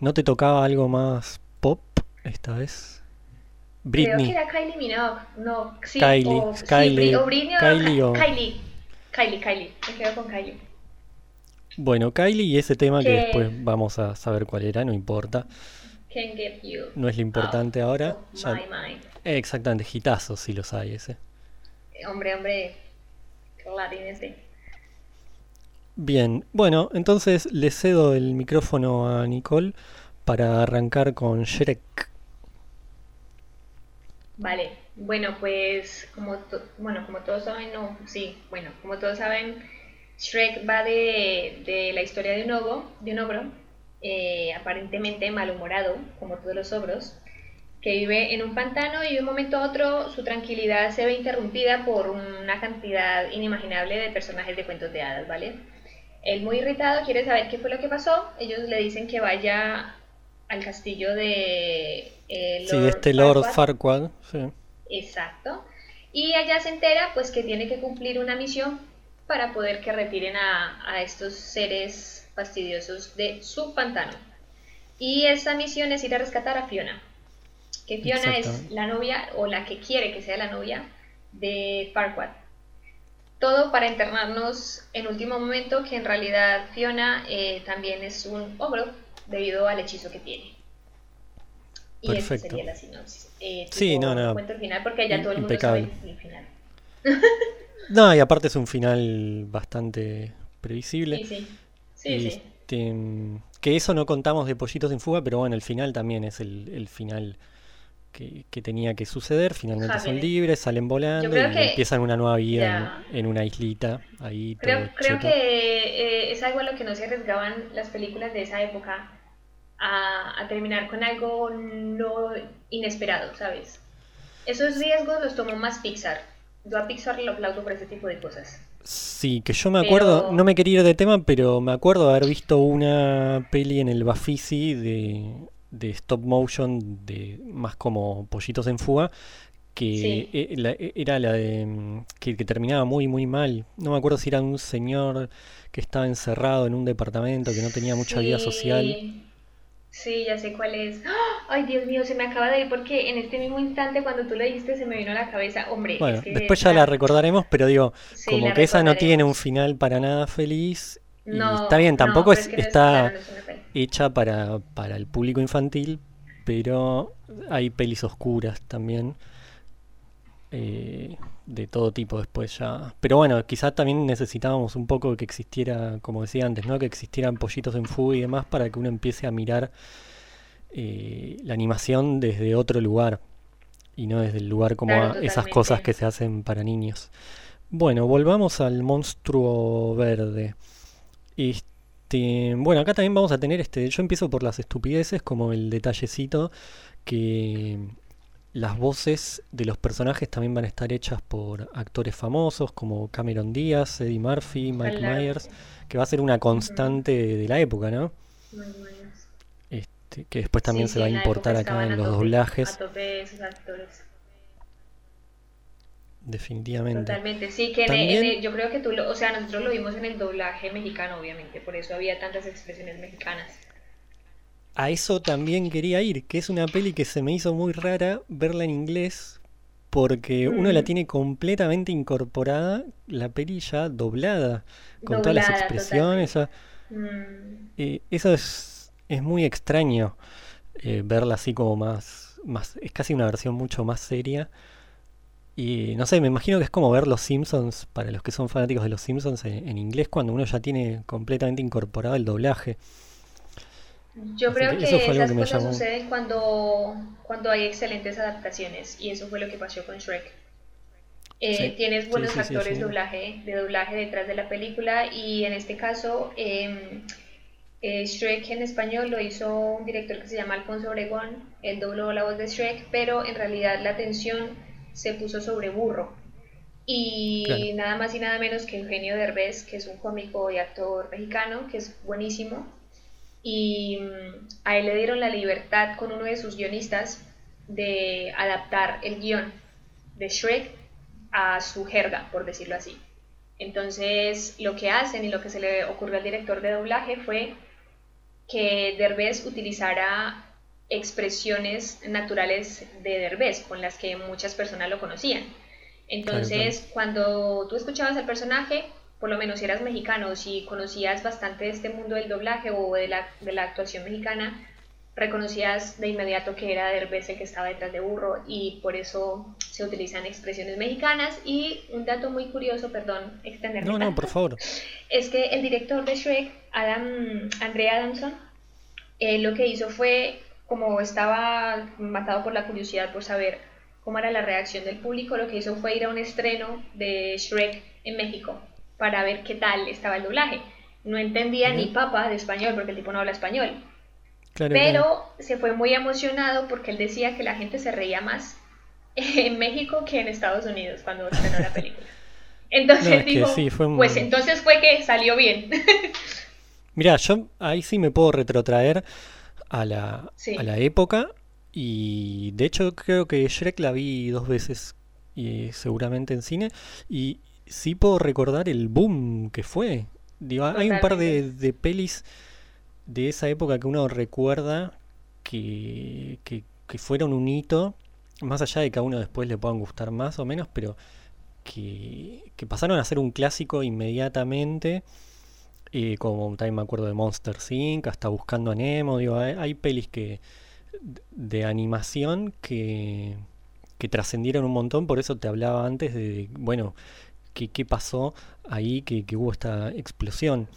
¿no te tocaba algo más pop esta vez? Creo Britney. que era Kylie Minogue. No, sí. Kylie, o, Kylie, o Britney Kylie o- Kylie. Kylie, Kylie. Me quedo con Kylie. Bueno, Kylie y ese tema que Que- después vamos a saber cuál era, no importa, Can't get you. no es lo importante out ahora. of ya- my mind. eh, exactamente, hitazos si los hay ese. Hombre, hombre. Clarinete. Bien, bueno, entonces le cedo el micrófono a Nicole para arrancar con Shrek. Vale, bueno, pues como, bueno, como todos saben, no, sí, bueno, como todos saben, Shrek va de, de la historia de un ogro, de un ogro eh, aparentemente malhumorado, como todos los ogros, que vive en un pantano y de un momento a otro su tranquilidad se ve interrumpida por una cantidad inimaginable de personajes de cuentos de hadas, ¿vale? Él muy irritado quiere saber qué fue lo que pasó, ellos le dicen que vaya al castillo de eh, Sí, este Lord Farquaad. Farquaad. sí. Exacto. Y allá se entera pues que tiene que cumplir una misión para poder que retiren a, a estos seres fastidiosos de su pantano. Y esa misión es ir a rescatar a Fiona. Que Fiona es la novia o la que quiere que sea la novia de Farquaad. Todo para internarnos en último momento que en realidad Fiona eh, también es un ogro debido al hechizo que tiene. Y esa Perfecto. sería la sinopsis. Eh, Sí, no, no. cuento el final porque ya todo el mundo Impecable. sabe el final. No, y aparte es un final bastante previsible. Sí, sí. Sí, Y, sí. este, que eso no contamos de Pollitos en Fuga, pero bueno, el final también es el, el final que, que tenía que suceder. Finalmente son Happening. libres, salen volando y que- empiezan una nueva vida en, en una islita. Ahí todo Creo, creo que eh, es algo a lo que no se arriesgaban las películas de esa época a, a terminar con algo no inesperado, ¿sabes? Esos riesgos los tomó más Pixar. Yo a Pixar lo aplaudo por ese tipo de cosas. Sí, que yo me acuerdo, Pero- no me quería ir de tema, pero me acuerdo haber visto una peli en el Bafisi de, de stop motion, de más como Pollitos en Fuga, que Sí. e- e- era la de mm, que, que terminaba muy muy mal. No me acuerdo si era un señor que estaba encerrado en un departamento, que no tenía mucha vida social. Sí, ya sé cuál es. ¡Ah! Ay, Dios mío, se me acaba de ir porque en este mismo instante cuando tú lo dijiste se me vino a la cabeza. Hombre, Bueno, es que después ya la recordaremos, pero digo, sí, como que esa no tiene un final para nada feliz. Y No, está bien, tampoco es, que no es- está es hecha para, para el público infantil, pero hay pelis oscuras también. Eh, de todo tipo después ya. Pero bueno, quizás también necesitábamos un poco que existiera, como decía antes, ¿no? Que existieran pollitos en fuga y demás para que uno empiece a mirar eh, la animación desde otro lugar y no desde el lugar como Claro, a esas cosas que se hacen para niños. Bueno, volvamos al monstruo verde. Este, bueno, acá también vamos a tener este. Yo empiezo por las estupideces, como el detallecito que las voces de los personajes también van a estar hechas por actores famosos como Cameron Díaz, Eddie Murphy, Mike. Myers, que va a ser una constante de la época, ¿no? Muy buenos. Este, que después también Sí, se va a importar acá en los tope, doblajes, A tope esos actores. definitivamente. Totalmente, sí, que en También- el- yo creo que tú lo, o sea, nosotros lo vimos en el doblaje mexicano, obviamente, por eso había tantas expresiones mexicanas. A eso también quería ir, que es una peli que se me hizo muy rara verla en inglés, porque uno la Mm. tiene completamente incorporada, la peli ya doblada, con todas las expresiones. ya- Mm, eh, eso es, es muy extraño, eh, verla así como más, más, es casi una versión mucho más seria. Y no sé, me imagino que es como ver Los Simpsons, para los que son fanáticos de Los Simpsons en, en inglés, cuando uno ya tiene completamente incorporado el doblaje. Yo creo que, esas que cosas suceden cuando, cuando hay excelentes adaptaciones y eso fue lo que pasó con Shrek. Eh, Sí, tienes buenos sí, sí, actores doblaje, de doblaje detrás de la película y en este caso eh, eh, Shrek en español lo hizo un director que se llama Alfonso Obregón, él dobló la voz de Shrek, pero en realidad la atención se puso sobre Burro. Y Claro. nada más y nada menos que Eugenio Derbez, que es un cómico y actor mexicano, que es buenísimo. Y mm, a él le dieron la libertad con uno de sus guionistas de adaptar el guion de Shrek a su jerga, por decirlo así. Entonces, lo que hacen y lo que se le ocurrió al director de doblaje fue que Derbez utilizara expresiones naturales de Derbez, con las que muchas personas lo conocían. Entonces, cuando tú escuchabas al personaje, por lo menos si eras mexicano, si conocías bastante de este mundo del doblaje o de la, de la actuación mexicana, reconocías de inmediato que era Derbez el que estaba detrás de Burro y por eso se utilizan expresiones mexicanas. Y un dato muy curioso, perdón, extenderme No, no, por favor. es que el director de Shrek, Adam, Andrea Adamson, eh, lo que hizo fue, como estaba matado por la curiosidad por saber cómo era la reacción del público, lo que hizo fue ir a un estreno de Shrek en México para ver qué tal estaba el doblaje. No entendía ni papa de español porque el tipo no habla español, Claro, pero claro. se fue muy emocionado porque él decía que la gente se reía más en México que en Estados Unidos cuando estrenó la película. Entonces No, dijo, sí, fue un- pues entonces fue que salió bien. Mira, yo ahí sí me puedo retrotraer a la, Sí. a la época y de hecho creo que Shrek la vi dos veces y seguramente en cine y sí puedo recordar el boom que fue. Digo, hay un par de, pelis de esa época que uno recuerda que, que, que fueron un hito, más allá de que a uno después le puedan gustar más o menos, pero que, que pasaron a ser un clásico inmediatamente. eh, como también me acuerdo de Monster Inc., hasta Buscando a Nemo, digo, hay, hay pelis que de animación que, que trascendieron un montón, por eso te hablaba antes de, bueno, qué, qué pasó ahí, que, que hubo esta explosión.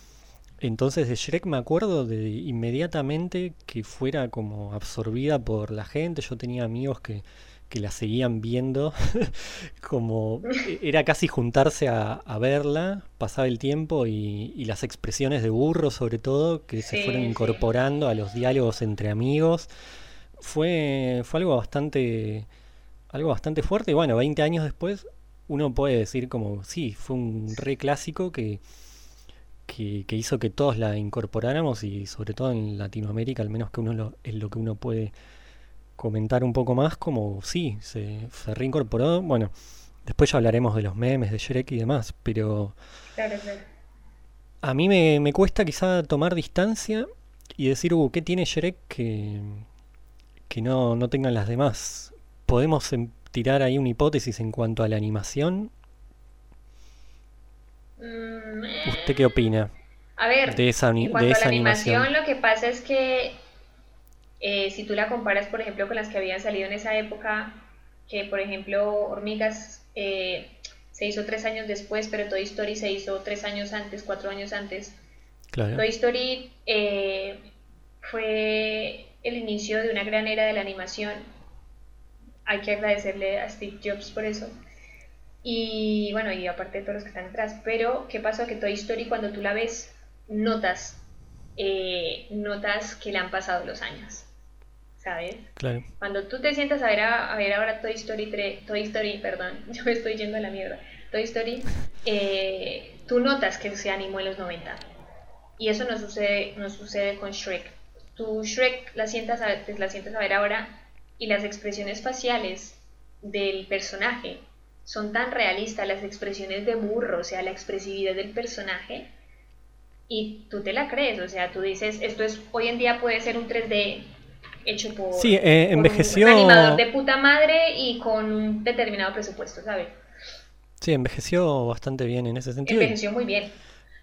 Entonces de Shrek me acuerdo de inmediatamente que fuera como absorbida por la gente. Yo tenía amigos que, que la seguían viendo, como era casi juntarse a, a verla, pasaba el tiempo y, y las expresiones de burro sobre todo, que se fueron sí. incorporando a los diálogos entre amigos. Fue, fue algo bastante, algo bastante fuerte y bueno, 20 años después uno puede decir como, sí, fue un re clásico que, que, que hizo que todos la incorporáramos y sobre todo en Latinoamérica, al menos que uno lo, es lo que uno puede comentar un poco más, como sí, se, se reincorporó. Bueno, después ya hablaremos de los memes de Shrek y demás, pero Claro, claro. a mí me, me cuesta quizá tomar distancia y decir, uh, ¿qué tiene Shrek que, que no, no tengan las demás? ¿Podemos em- tirar ahí una hipótesis en cuanto a la animación? Mm, ¿Usted qué opina A ver, de esa, en de cuanto a la esa animación, animación? lo que pasa es que eh, si tú la comparas, por ejemplo, con las que habían salido en esa época, que por ejemplo Hormigas eh, se hizo tres años después, pero Toy Story se hizo tres años antes, cuatro años antes. Claro. Toy Story eh, fue el inicio de una gran era de la animación. Hay que agradecerle a Steve Jobs por eso. Y bueno, y aparte de todos los que están detrás. Pero, ¿qué pasó? Que Toy Story cuando tú la ves, notas, eh, notas que le han pasado los años. ¿Sabes? Claro. Cuando tú te sientas a ver, a, a ver ahora Toy Story 3, Toy Story, perdón, yo me estoy yendo a la mierda. Toy Story, eh, tú notas que se animó en los 90. Y eso no sucede, no sucede con Shrek. Tu Shrek la sientas a, te la sientas a ver ahora y las expresiones faciales del personaje son tan realistas, las expresiones de burro, o sea, la expresividad del personaje, y tú te la crees, o sea, tú dices, esto es, hoy en día puede ser un 3D hecho por, Sí, eh, por envejeció. un animador de puta madre y con un determinado presupuesto, ¿sabes? Sí, envejeció bastante bien en ese sentido. Envejeció muy bien.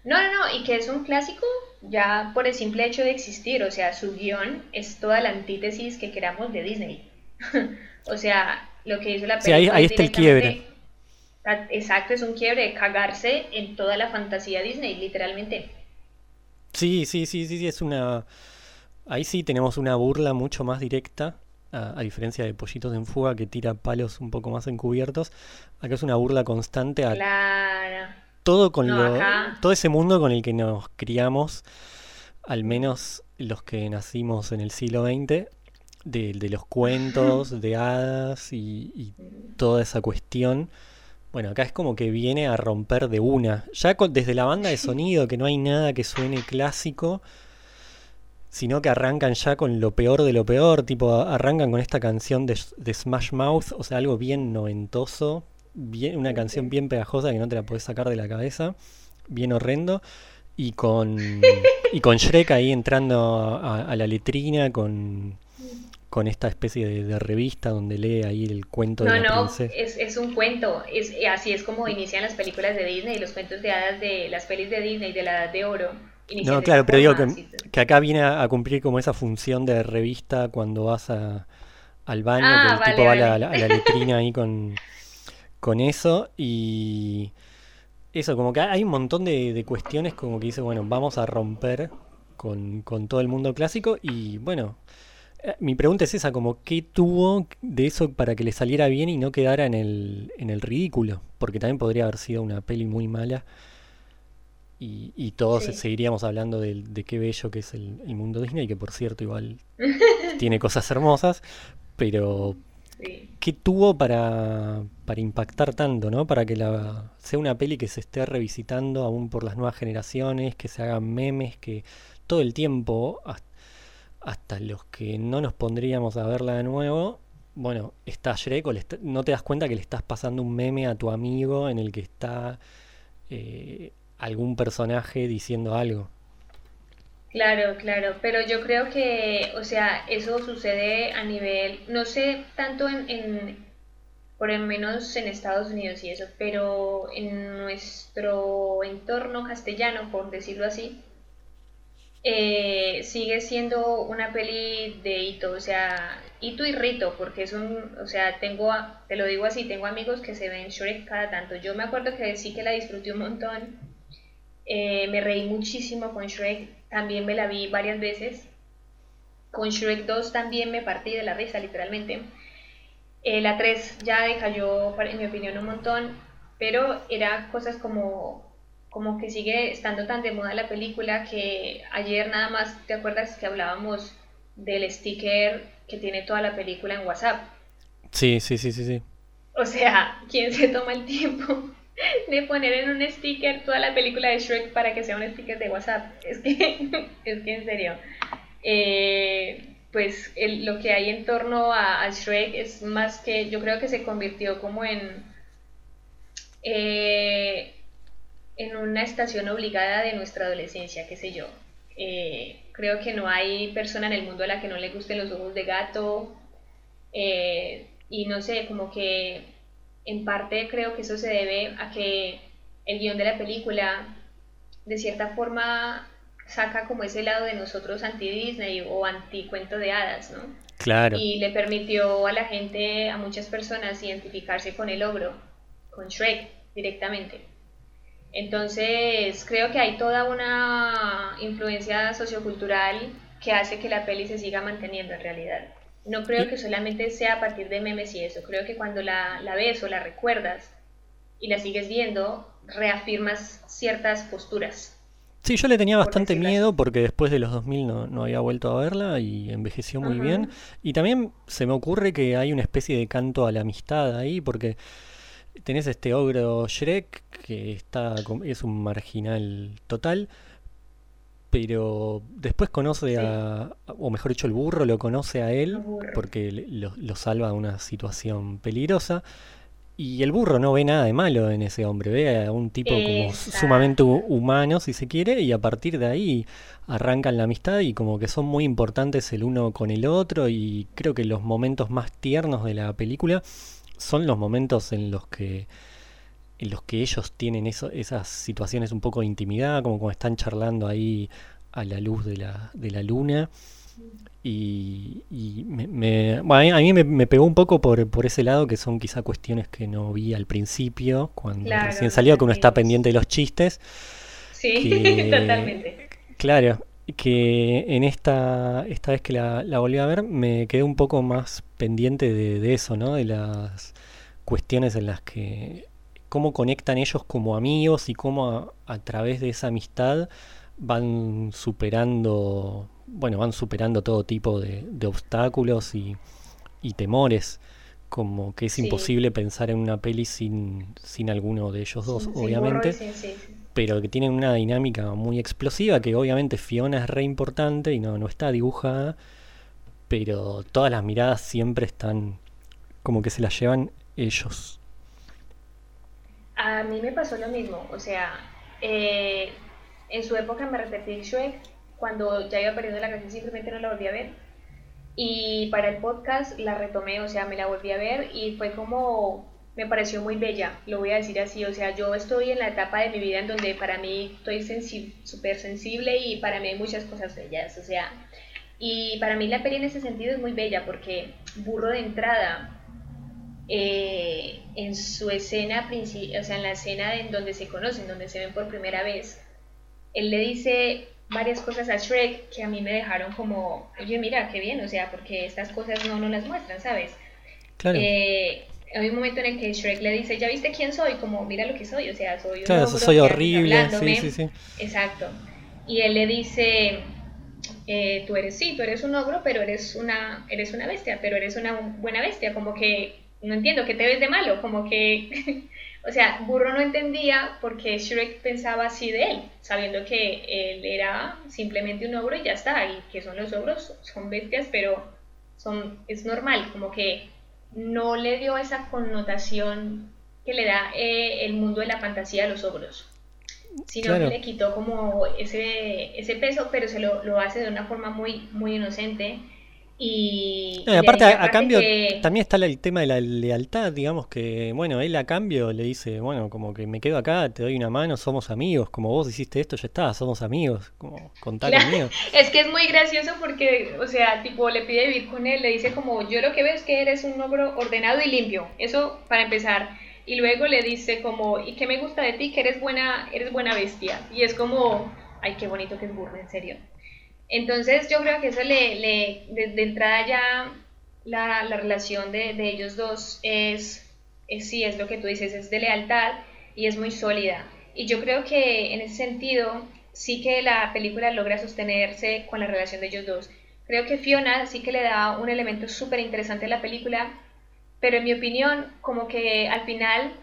No, no, no, y que es un clásico ya por el simple hecho de existir, o sea, su guion es toda la antítesis que queramos de Disney. o sea, lo que hizo la Sí, ahí- película ahí es está el quiebre. Exacto, es un quiebre, cagarse en toda la fantasía Disney, literalmente. Sí, sí, sí, sí, sí, es una... Ahí sí tenemos una burla mucho más directa, a, diferencia de Pollitos en Fuga que tira palos un poco más encubiertos. Acá es una burla constante a claro. todo con lo, todo ese mundo con el que nos criamos, al menos los que nacimos en el siglo XX, de, los cuentos, de hadas y, toda esa cuestión. Bueno, acá es como que viene a romper de una. Ya desde la banda de sonido, que no hay nada que suene clásico, sino que arrancan ya con lo peor de lo peor, tipo arrancan con esta canción de, Smash Mouth, o sea, algo bien noventoso, bien, una canción bien pegajosa que no te la podés sacar de la cabeza, bien horrendo, y con, y con Shrek ahí entrando a la letrina con con esta especie de, revista donde lee ahí el cuento de la no, no, es, es, un cuento, es, así es como inician las películas de Disney, y los cuentos de hadas de las pelis de Disney de la Edad de Oro. No, claro, pero digo que, acá viene a, cumplir como esa función de revista cuando vas a, al baño, que ah, el tipo va a, la, letrina ahí con, con eso y eso, como que hay un montón de, de cuestiones como que dice, bueno, vamos a romper con, con todo el mundo clásico y bueno, eh, mi pregunta es esa, como qué tuvo de eso para que le saliera bien y no quedara en el, en el ridículo, porque también podría haber sido una peli muy mala y, todos seguiríamos hablando de, qué bello que es el, mundo Disney, que por cierto igual tiene cosas hermosas, pero ¿qué tuvo para, para impactar tanto, ¿no? Para que la, sea una peli que se esté revisitando aún por las nuevas generaciones, que se hagan memes, que todo el tiempo, hasta hasta los que no nos pondríamos a verla de nuevo, bueno, está Shrek, o no te das cuenta que le estás pasando un meme a tu amigo en el que está eh, algún personaje diciendo algo. Claro, claro, pero yo creo que, o sea, eso sucede a nivel, no sé tanto en, en por lo menos en Estados Unidos y eso, pero en nuestro entorno castellano, por decirlo así, eh, sigue siendo una peli de hito, o sea, hito y rito, porque es un, o sea, tengo, te lo digo así, tengo amigos que se ven Shrek cada tanto. Yo me acuerdo que sí que la disfruté un montón, eh, me reí muchísimo con Shrek, también me la vi varias veces. Con Shrek 2 también me partí de la risa, literalmente. Eh, la 3 ya decayó, en mi opinión, un montón, pero era cosas como como que sigue estando tan de moda la película que ayer nada más, ¿te acuerdas que hablábamos del sticker que tiene toda la película en WhatsApp? Sí, sí, sí, sí, sí. O sea, ¿quién se toma el tiempo de poner en un sticker toda la película de Shrek para que sea un sticker de WhatsApp? Es que, es que en serio. Eh, pues lo que hay en torno a, a, Shrek es más que, yo creo que se convirtió como en... Eh, en una estación obligada de nuestra adolescencia, qué sé yo. Eh, creo que no hay persona en el mundo a la que no le gusten los ojos de gato. Eh, y no sé, como que en parte creo que eso se debe a que el guion de la película de cierta forma saca como ese lado de nosotros anti-Disney o anti-cuento de hadas, ¿no? Claro. Y le permitió a la gente, a muchas personas, identificarse con el ogro, con Shrek directamente. Entonces, creo que hay toda una influencia sociocultural que hace que la peli se siga manteniendo en realidad. No creo que solamente sea a partir de memes y eso, creo que cuando la, ves o la recuerdas y la sigues viendo, reafirmas ciertas posturas. Sí, yo le tenía bastante miedo porque después de los 2000 no, no había vuelto a verla y envejeció muy bien. Y también se me ocurre que hay una especie de canto a la amistad ahí porque tenés este ogro Shrek que está es un marginal total, pero después conoce a, o mejor dicho, el burro lo conoce a él porque lo, salva de una situación peligrosa. Y el burro no ve nada de malo en ese hombre, ve a un tipo como sumamente humano, si se quiere, y a partir de ahí arrancan la amistad y como que son muy importantes el uno con el otro y creo que los momentos más tiernos de la película son los momentos en los que en los que ellos tienen eso, esas situaciones un poco de intimidad, como cuando están charlando ahí a la luz de la, de la luna. Y, me, a mí me, pegó un poco por, por ese lado, que son quizá cuestiones que no vi al principio, cuando recién salió, que uno está pendiente de los chistes. Sí, totalmente. Claro, que en esta, esta vez que la, la, volví a ver me quedé un poco más pendiente de, eso, ¿no? De las cuestiones en las que cómo conectan ellos como amigos y cómo a, través de esa amistad van superando, bueno, van superando todo tipo de, obstáculos y, temores, como que es imposible pensar en una peli sin, sin alguno de ellos dos, obviamente pero que tienen una dinámica muy explosiva, que obviamente Fiona es re importante y no, no está dibujada, pero todas las miradas siempre están como que se las llevan ellos. A mí me pasó lo mismo, o sea, eh, en su época me repetí Shrek, cuando ya iba perdiendo la canción simplemente no la volví a ver. Y para el podcast la retomé, o sea, me la volví a ver y fue como me pareció muy bella, lo voy a decir así, o sea, yo estoy en la etapa de mi vida en donde para mí estoy súper sensible y para mí hay muchas cosas bellas, o sea, y para mí la peli en ese sentido es muy bella porque Burro de entrada, eh, en su escena, o sea, en la escena en donde se conocen, donde se ven por primera vez, él le dice varias cosas a Shrek que a mí me dejaron como, oye, mira, qué bien, o sea, porque estas cosas no nos las muestran, ¿sabes? Claro. Eh, hay un momento en el que Shrek le dice, ¿ya viste quién soy? Como, mira lo que soy, o sea, soy un Claro, soy horrible, sí, sí, sí. Exacto. Y él le dice, eh, tú eres, sí, tú eres un ogro, pero eres una, eres una bestia, pero eres una buena bestia, como que, no entiendo, ¿qué te ves de malo? Como que, o sea, Burro no entendía por qué Shrek pensaba así de él, sabiendo que él era simplemente un ogro y ya está, y que son los ogros, son bestias, pero son, es normal, como que no le dio esa connotación que le da eh, el mundo de la fantasía a los ogros, sino que le quitó como ese, ese peso, pero se lo, lo hace de una forma muy, muy inocente y, aparte, a, cambio, también está el tema de la lealtad, digamos que, bueno, él a cambio le dice, bueno, como que me quedo acá, te doy una mano, somos amigos, como vos hiciste esto, ya está, somos amigos, como contá conmigo. Es que es muy gracioso porque, o sea, tipo, le pide vivir con él, le dice como, yo lo que veo es que eres un ogro ordenado y limpio, eso para empezar. Y luego le dice como, ¿y qué me gusta de ti? Que eres buena, eres buena bestia. Y es como, ay, qué bonito que es burro, en serio. Entonces yo creo que eso le, de, entrada ya la, la relación de, de, ellos dos es, es, sí, es lo que tú dices, es de lealtad y es muy sólida. Y yo creo que en ese sentido sí que la película logra sostenerse con la relación de ellos dos. Creo que Fiona sí que le da un elemento súper interesante a la película, pero en mi opinión, como que al final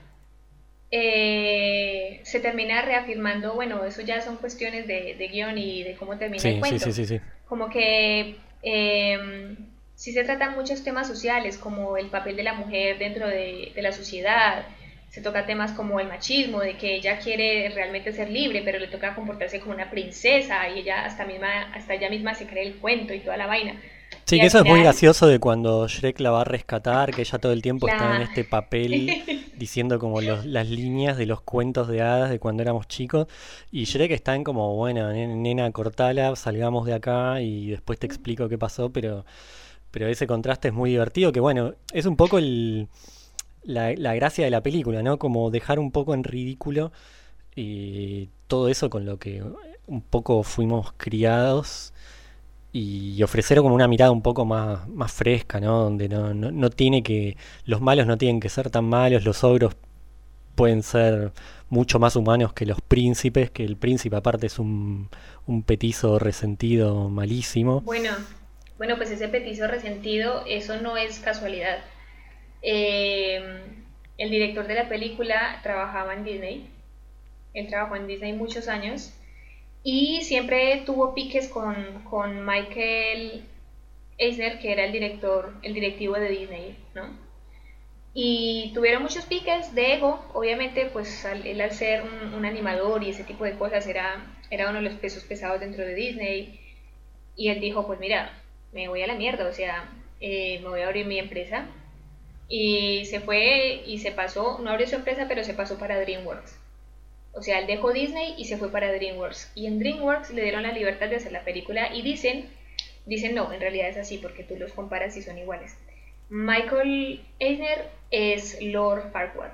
eh, se termina reafirmando, bueno, eso ya son cuestiones de, de guion y de cómo termina el cuento. Sí, sí, como que eh, sí se tratan muchos temas sociales, como el papel de la mujer dentro de, la sociedad, se toca temas como el machismo, de que ella quiere realmente ser libre, pero le toca comportarse como una princesa y ella hasta, misma, hasta ella misma se cree el cuento y toda la vaina. Sí, que eso es muy gracioso de cuando Shrek la va a rescatar, que ella todo el tiempo está en este papel diciendo como las líneas de los cuentos de hadas de cuando éramos chicos. Y Shrek está en como, bueno, nena, cortala, salgamos de acá y después te explico qué pasó, pero, pero ese contraste es muy divertido, que bueno, es un poco el, la, la gracia de la película, ¿no? Como dejar un poco en ridículo y todo eso con lo que un poco fuimos criados y ofrecer como una mirada un poco más, más fresca, ¿no? Donde no, no, tiene que. Los malos no tienen que ser tan malos, los ogros pueden ser mucho más humanos que los príncipes, que el príncipe aparte es un, un petizo resentido malísimo. Bueno, bueno, pues ese petizo resentido, eso no es casualidad. Eh, el director de la película trabajaba en Disney, él trabajó en Disney muchos años y siempre tuvo piques con, con Michael Eisner, que era el director, el directivo de Disney, ¿no? Y tuvieron muchos piques de ego, obviamente, pues él al ser un, animador y ese tipo de cosas era, era uno de los pesos pesados dentro de Disney. Y él dijo, pues mira, me voy a la mierda, o sea, eh, me voy a abrir mi empresa. Y se fue y se pasó, no abrió su empresa, pero se pasó para DreamWorks. O sea, él dejó Disney y se fue para DreamWorks. Y en DreamWorks le dieron la libertad de hacer la película y dicen dicen no, en realidad es así porque tú los comparas y son iguales. Michael Eisner es Lord Farquaad.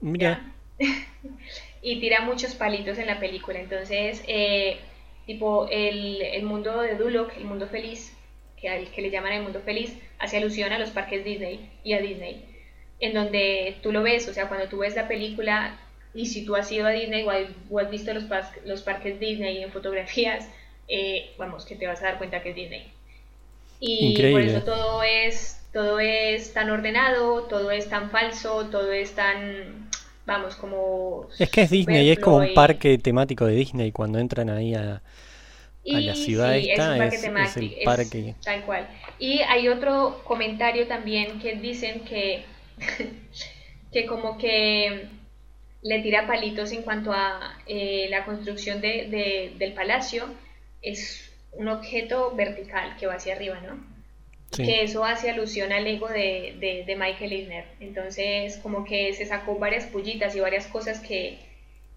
Mira. y tira muchos palitos en la película. Entonces, eh, tipo, el, el, mundo de Duloc, el mundo feliz, que, al, que le llaman el mundo feliz, hace alusión a los parques Disney y a Disney. En donde tú lo ves, o sea, cuando tú ves la película y si tú has ido a Disney o has visto los, los parques Disney en fotografías, eh, vamos, que te vas a dar cuenta que es Disney. Y por eso todo es, todo es tan ordenado, todo es tan falso, todo es tan, vamos, como... Es que es Disney, es como un parque temático de Disney cuando entran ahí a, la ciudad esta, es, es, el parque. tal cual. Y hay otro comentario también que dicen que, que como que le tira palitos en cuanto a eh, la construcción de, del palacio, es un objeto vertical que va hacia arriba, ¿no? Que eso hace alusión al ego de, de, Michael Eisner. Entonces, como que se sacó varias pullitas y varias cosas que,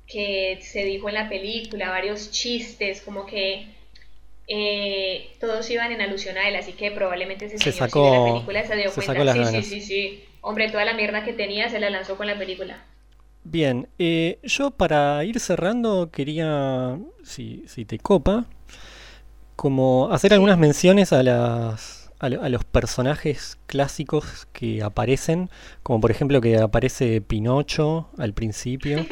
que se dijo en la película, varios chistes, como que eh, todos iban en alusión a él, así que probablemente ese se sacó, la película se dio cuenta. sí, sí, sí, sí. Hombre, toda la mierda que tenía se la lanzó con la película. Bien, eh, yo para ir cerrando quería, si, si te copa, como hacer algunas menciones a las a, los personajes clásicos que aparecen, como por ejemplo que aparece Pinocho al principio,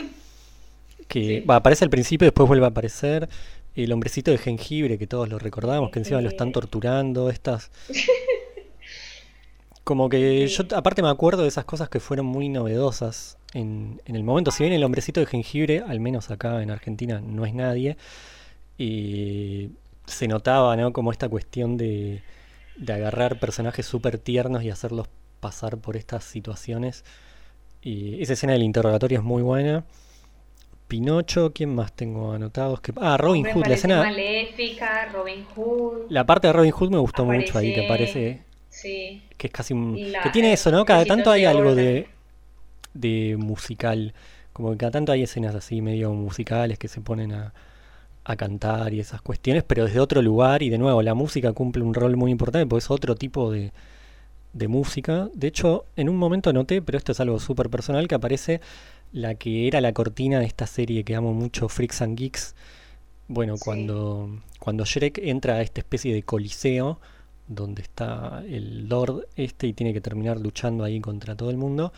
que aparece al principio y después vuelve a aparecer, el hombrecito de jengibre que todos lo recordamos, que encima lo están torturando, estas como que yo aparte me acuerdo de esas cosas que fueron muy novedosas en, en, el momento. Si bien el hombrecito de jengibre, al menos acá en Argentina, no es nadie, y se notaba, ¿no? Como esta cuestión de, de agarrar personajes súper tiernos y hacerlos pasar por estas situaciones. Y esa escena del interrogatorio es muy buena. Pinocho, ¿quién más tengo anotados? Que... Ah, Robin Hood, la escena. Maléfica, Robin Hood. La parte de Robin Hood me gustó mucho ahí, que que es casi un... que tiene eso, ¿no? Cada tanto hay algo de, de musical, como que cada tanto hay escenas así medio musicales que se ponen a, a cantar y esas cuestiones, pero desde otro lugar y de nuevo la música cumple un rol muy importante porque es otro tipo de, de música. De hecho, en un momento noté, pero esto es algo súper personal, que aparece la que era la cortina de esta serie que amo mucho, Freaks and Geeks. Bueno, cuando, cuando Shrek entra a esta especie de coliseo, donde está el Lord este y tiene que terminar luchando ahí contra todo el mundo.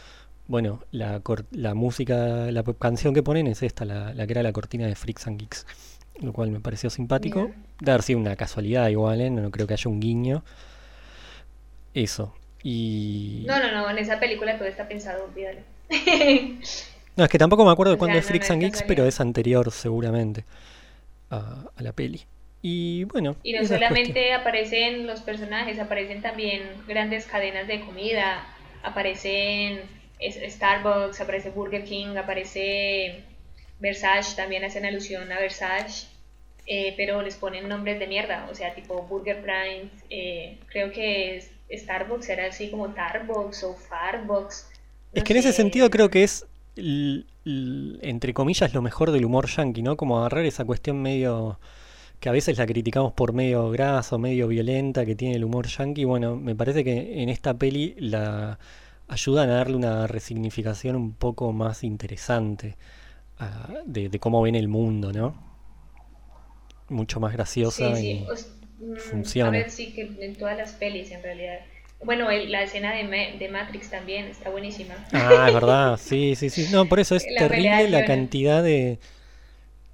Bueno, la, la música, la canción que ponen es esta, la, la, que era la cortina de Freaks and Geeks, lo cual me pareció simpático. De haber sido una casualidad igual, ¿eh? no, creo que haya un guiño. Eso. Y... No, no, no, en esa película todo está pensado, olvídalo. no, es que tampoco me acuerdo de cuándo es Freaks and Geeks, pero es anterior seguramente a, a la peli. Y bueno. Y no solamente aparecen los personajes, aparecen también grandes cadenas de comida, aparecen Starbucks, aparece Burger King, aparece Versace, también hacen alusión a Versace, eh, pero les ponen nombres de mierda, o sea, tipo Burger Prime, eh, creo que Starbucks era así como Starbucks o Farbox. es que en ese sentido creo que es, entre comillas, lo mejor del humor yankee, ¿no? Como agarrar esa cuestión medio que a veces la criticamos por medio graso, medio violenta, que tiene el humor yankee. Bueno, me parece que en esta peli la ayudan a darle una resignificación un poco más interesante ah, de, cómo ven el mundo, ¿no? Mucho más graciosa y mm, funciona. A ver, sí, que en todas las pelis en realidad. Bueno, la escena de, de, Matrix también está buenísima. Ah, es verdad, sí, sí, sí. No, por eso es terrible la cantidad de,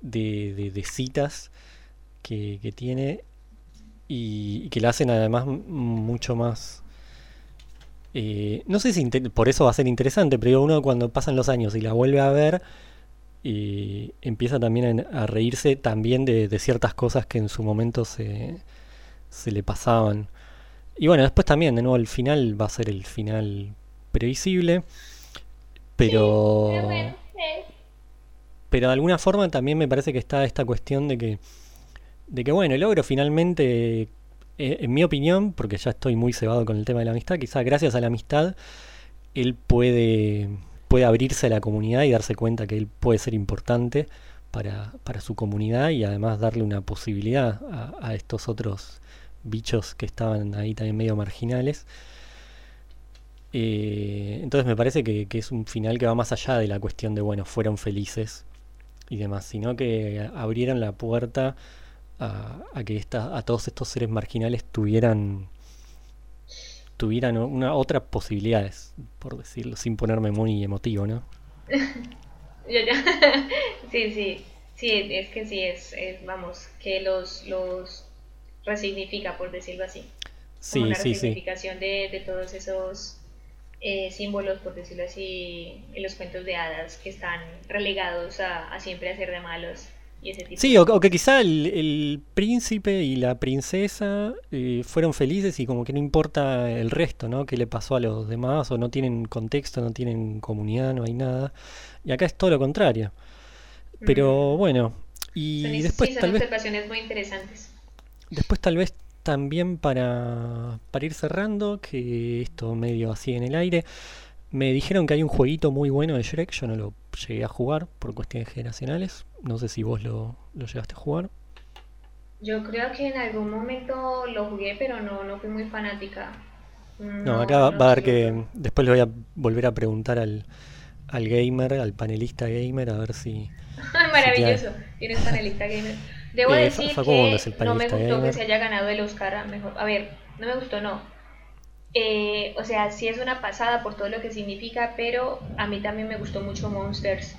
de, de citas que, tiene y, que la hacen además mucho más... Eh, no sé si por eso va a ser interesante, pero uno cuando pasan los años y la vuelve a ver, y empieza también a, reírse también de, ciertas cosas que en su momento se, se le pasaban. Y bueno, después también, de nuevo, el final va a ser el final previsible, pero... Pero de alguna forma también me parece que está esta cuestión de que de que bueno, el logro finalmente, eh, en mi opinión, porque ya estoy muy cebado con el tema de la amistad, quizás gracias a la amistad él puede, puede abrirse a la comunidad y darse cuenta que él puede ser importante para, para su comunidad y además darle una posibilidad a, estos otros bichos que estaban ahí también medio marginales. Eh, entonces me parece que, es un final que va más allá de la cuestión de, bueno, fueron felices y demás, sino que abrieron la puerta a, que esta, a todos estos seres marginales tuvieran tuvieran una, otras posibilidades, por decirlo, sin ponerme muy emotivo, ¿no? sí, sí, sí, es que sí, es, vamos, que los, los resignifica, por decirlo así. Sí, una sí, resignificación De, de todos esos eh, símbolos, por decirlo así, en los cuentos de hadas que están relegados a, a siempre a ser de malos Sí, o, que quizá el, príncipe y la princesa eh, fueron felices y como que no importa el resto, ¿no? ¿Qué le pasó a los demás? O no tienen contexto, no tienen comunidad, no hay nada. Y acá es todo lo contrario. Pero bueno, y después son tal observaciones muy interesantes. Después tal vez también para, para ir cerrando, que esto medio así en el aire, me dijeron que hay un jueguito muy bueno de Shrek, yo no lo llegué a jugar por cuestiones generacionales. No sé si vos lo, llegaste a jugar. Yo creo que en algún momento lo jugué, pero no, no fui muy fanática. No, acá va, a haber que. Después le voy a volver a preguntar al, al gamer, al panelista gamer, a ver si. Maravilloso, tienes panelista gamer. Debo eh, decir que no me gustó que se haya ganado el Oscar a mejor. A ver, no me gustó, no. Eh, o sea, sí es una pasada por todo lo que significa, pero a mí también me gustó mucho Monsters.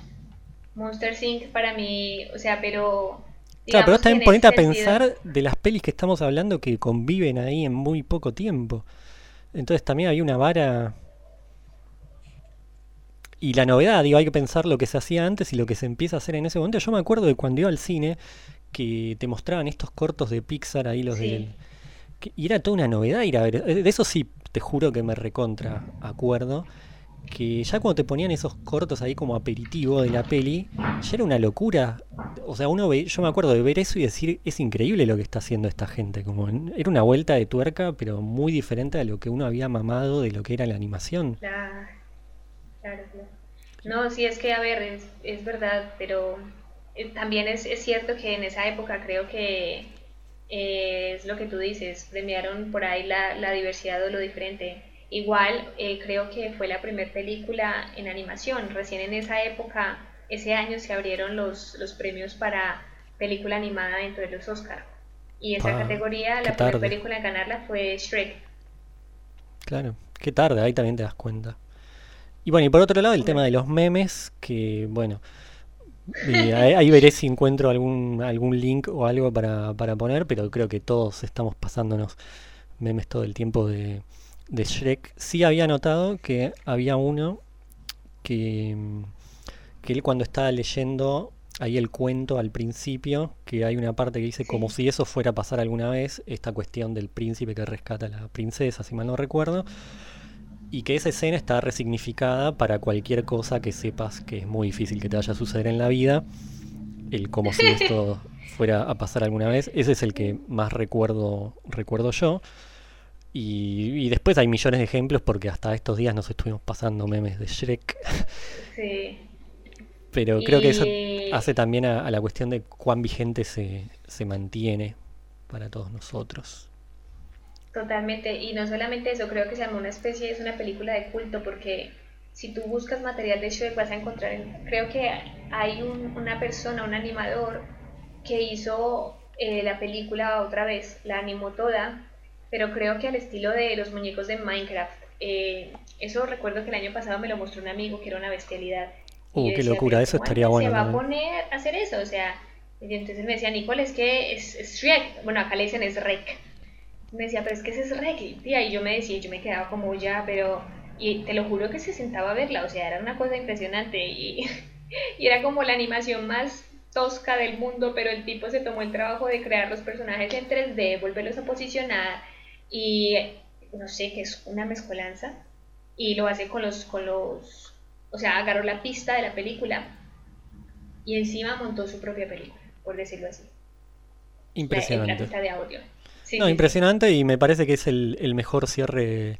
Monsters Inc. para mí, o sea, pero... Claro, pero también ponete a pensar de las pelis que estamos hablando que conviven ahí en muy poco tiempo. Entonces también hay una vara... Y la novedad, digo, hay que pensar lo que se hacía antes y lo que se empieza a hacer en ese momento. Yo me acuerdo de cuando iba al cine que te mostraban estos cortos de Pixar ahí, los de... y era toda una novedad ir a ver. De eso sí te juro que me recontra acuerdo que ya cuando te ponían esos cortos ahí como aperitivo de la peli, ya era una locura. O sea, uno ve, yo me acuerdo de ver eso y decir, es increíble lo que está haciendo esta gente. Como era una vuelta de tuerca, pero muy diferente a lo que uno había mamado de lo que era la animación. Claro, claro, No, sí, es que, a ver, es, es verdad, pero eh, también es, es cierto que en esa época creo que es lo que tú dices, premiaron por ahí la, la diversidad o lo diferente. Igual eh, creo que fue la primera película en animación, recién en esa época, ese año se abrieron los, los premios para película animada dentro de los Oscar. Y esa categoría, la primera película en ganarla fue Shrek. Claro, qué tarde, ahí también te das cuenta. Y bueno, y por otro lado el tema de los memes, que bueno, ahí, veré si encuentro algún, algún link o algo para, para poner, pero creo que todos estamos pasándonos memes todo el tiempo de, de Shrek. Sí había notado que había uno que, que él cuando estaba leyendo ahí el cuento al principio, que hay una parte que dice como si eso fuera a pasar alguna vez, esta cuestión del príncipe que rescata a la princesa, si mal no recuerdo y que esa escena está resignificada para cualquier cosa que sepas que es muy difícil que te vaya a suceder en la vida. El como si esto fuera a pasar alguna vez. Ese es el que más recuerdo, recuerdo yo. Y, después hay millones de ejemplos porque hasta estos días nos estuvimos pasando memes de Shrek. Sí. Pero creo que eso hace también a, la cuestión de cuán vigente se, se mantiene para todos nosotros. Totalmente, y no solamente eso, creo que se llama una especie, es una película de culto porque si tú buscas material de Shrek vas a encontrar, creo que hay una persona, un animador que hizo eh, la película otra vez, la animó toda, pero creo que al estilo de los muñecos de Minecraft. Eh, eso recuerdo que el año pasado me lo mostró un amigo que era una bestialidad. Uh, qué locura, eso estaría bueno. Se va a poner a hacer eso, o sea, y entonces me decía, Nicole, es que es, es Shrek, bueno, acá le dicen es Rek me decía, pero es que ese es tía, y yo me decía, yo me quedaba como ya, pero, y te lo juro que se sentaba a verla, o sea, era una cosa impresionante, y, y era como la animación más tosca del mundo, pero el tipo se tomó el trabajo de crear los personajes en 3D, volverlos a posicionar, y no sé, que es una mezcolanza, y lo hace con los, con los, o sea, agarró la pista de la película, y encima montó su propia película, por decirlo así. Impresionante. La, pista de audio no, impresionante y me parece que es el, mejor cierre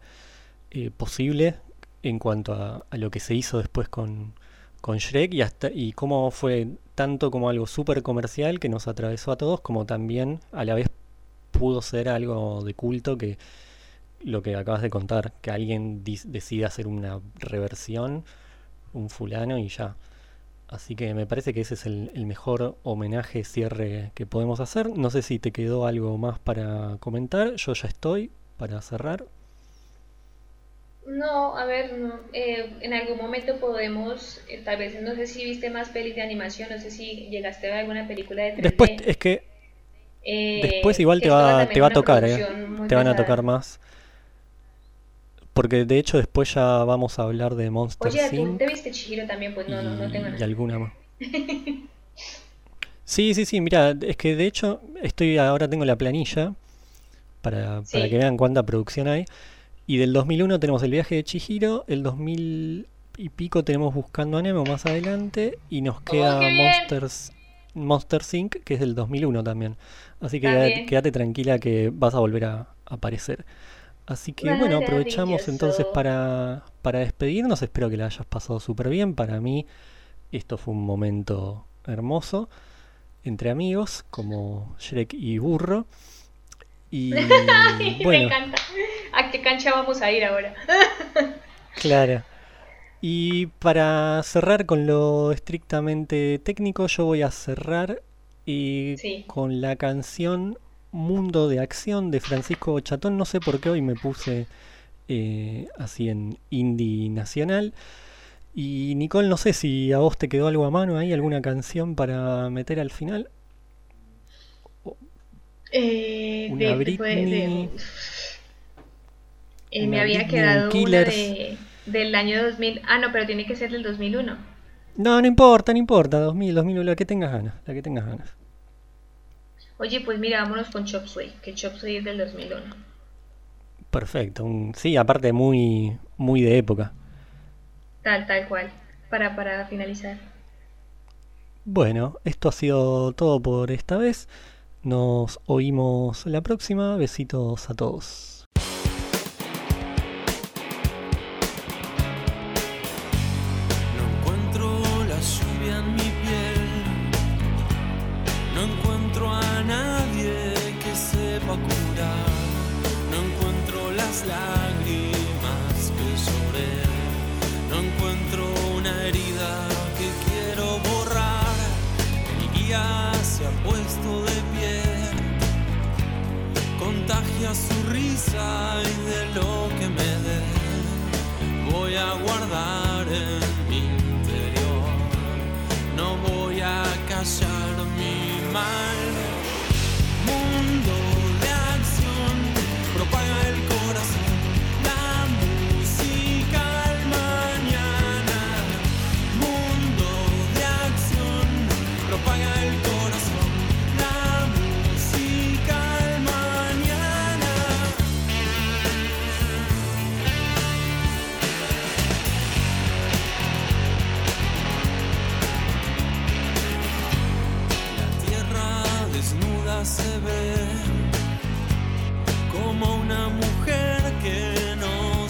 eh, posible en cuanto a, lo que se hizo después con, con Shrek y, hasta, y cómo fue tanto como algo súper comercial que nos atravesó a todos, como también a la vez pudo ser algo de culto que lo que acabas de contar, que alguien decide hacer una reversión, un fulano y ya. Así que me parece que ese es el, el, mejor homenaje, cierre que podemos hacer. No sé si te quedó algo más para comentar. Yo ya estoy para cerrar. No, a ver, no. Eh, en algún momento podemos, eh, tal vez, no sé si viste más pelis de animación, no sé si llegaste a ver alguna película de 3D. Después, es que eh, después igual te va, te va a tocar, ¿eh? Te van a tocar más. Porque de hecho después ya vamos a hablar de Monster Oye, ¿tú te viste Chihiro también? Pues no, no, no tengo nada. Y alguna más. sí, sí, sí, mira, es que de hecho estoy ahora tengo la planilla para, para que vean cuánta producción hay. Y del 2001 tenemos el viaje de Chihiro, el 2000 y pico tenemos Buscando a Nemo más adelante y nos oh, queda Monsters Monster Inc. que es del 2001 también. Así que quédate, tranquila que vas a volver a, aparecer. Así que bueno, aprovechamos entonces para, para despedirnos. Espero que la hayas pasado súper bien. Para mí esto fue un momento hermoso entre amigos como Shrek y Burro. Y bueno, Me encanta. ¿A qué cancha vamos a ir ahora? claro. Y para cerrar con lo estrictamente técnico, yo voy a cerrar y con la canción Mundo de Acción de Francisco Chatón. No sé por qué hoy me puse eh, así en indie nacional. Y Nicole, no sé si a vos te quedó algo a mano ahí, alguna canción para meter al final. Eh, una Britney. Eh, me había quedado una de, del año 2000. Ah, no, pero tiene que ser del 2001. No, no importa, no importa. 2000, 2001, la que tengas ganas. La que tengas ganas. Oye, pues mira, vámonos con Chop Suey, que Chop Suey es del 2001. Perfecto. sí, aparte muy, muy de época. Tal, tal cual. Para, para finalizar. Bueno, esto ha sido todo por esta vez. Nos oímos la próxima. Besitos a todos. Y de lo que me dé voy a guardar en mi interior. No voy a callar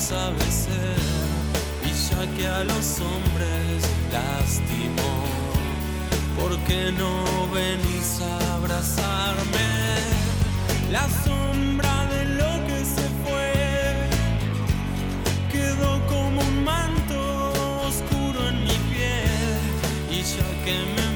y ya que a los hombres lastimó, ¿por qué no venís a abrazarme? La sombra de lo que se fue quedó como un manto oscuro en mi piel y ya que me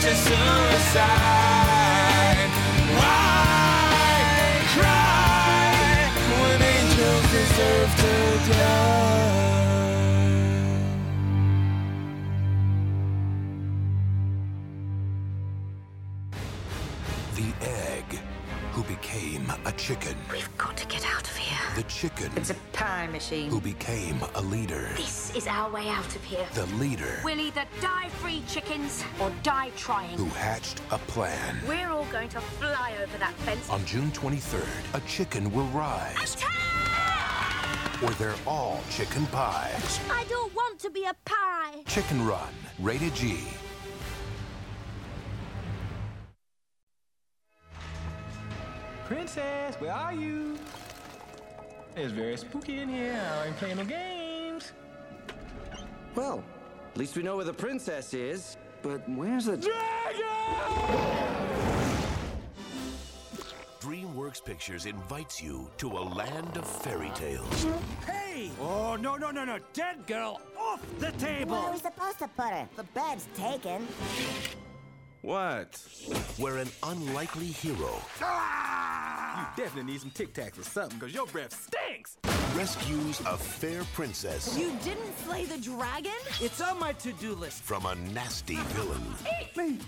to suicide. Time machine. who became a leader. This is our way out of here. The leader We'll either die free chickens or die trying. who hatched a plan. We're all going to fly over that fence. On June 23rd, a chicken will rise. Or they're all chicken pies. I don't want to be a pie. Chicken Run, rated G. Princess, where are you? It's very spooky in here. I ain't playing no games. Well, at least we know where the princess is. But where's the dragon? DreamWorks Pictures invites you to a land of fairy tales. Hey! Oh, no, no, no, no. Dead girl off the table! Where are we supposed to put her? The bed's taken. What? Where an unlikely hero You definitely need some Tic Tacs or something, because your breath stinks. rescues a fair princess You didn't slay the dragon? It's on my to-do list. from a nasty villain. Eat me!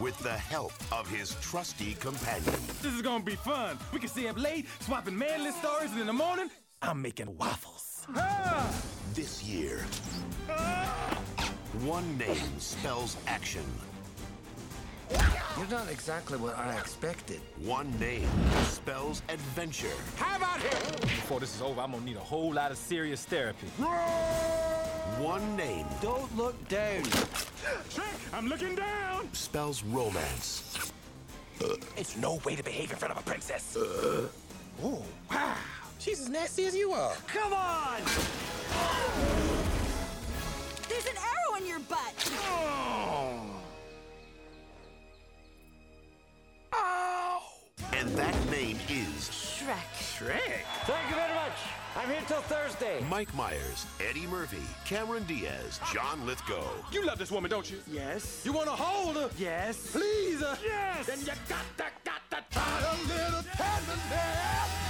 With the help of his trusty companion. This is gonna be fun. We can stay up late, swapping manly stories, and in the morning, I'm making waffles. Ah! This year, one name spells action. You're not exactly what I expected. One name spells adventure. How about here? Before this is over, I'm gonna need a whole lot of serious therapy. One name Don't look down. Trick, I'm looking down. spells romance. It's no way to behave in front of a princess. oh, wow. She's as nasty as you are. Come on! There's an arrow in your butt. Oh. And that name is Shrek. Shrek. Thank you very much. I'm here till Thursday. Mike Myers, Eddie Murphy, Cameron Diaz, John Lithgow. You love this woman, don't you? Yes. You wanna hold her? Yes. Please her? Yes. Then you got to, got to try a little tenderness.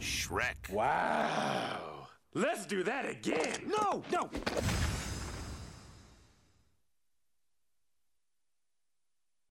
Shrek. Wow. Let's do that again. No, no.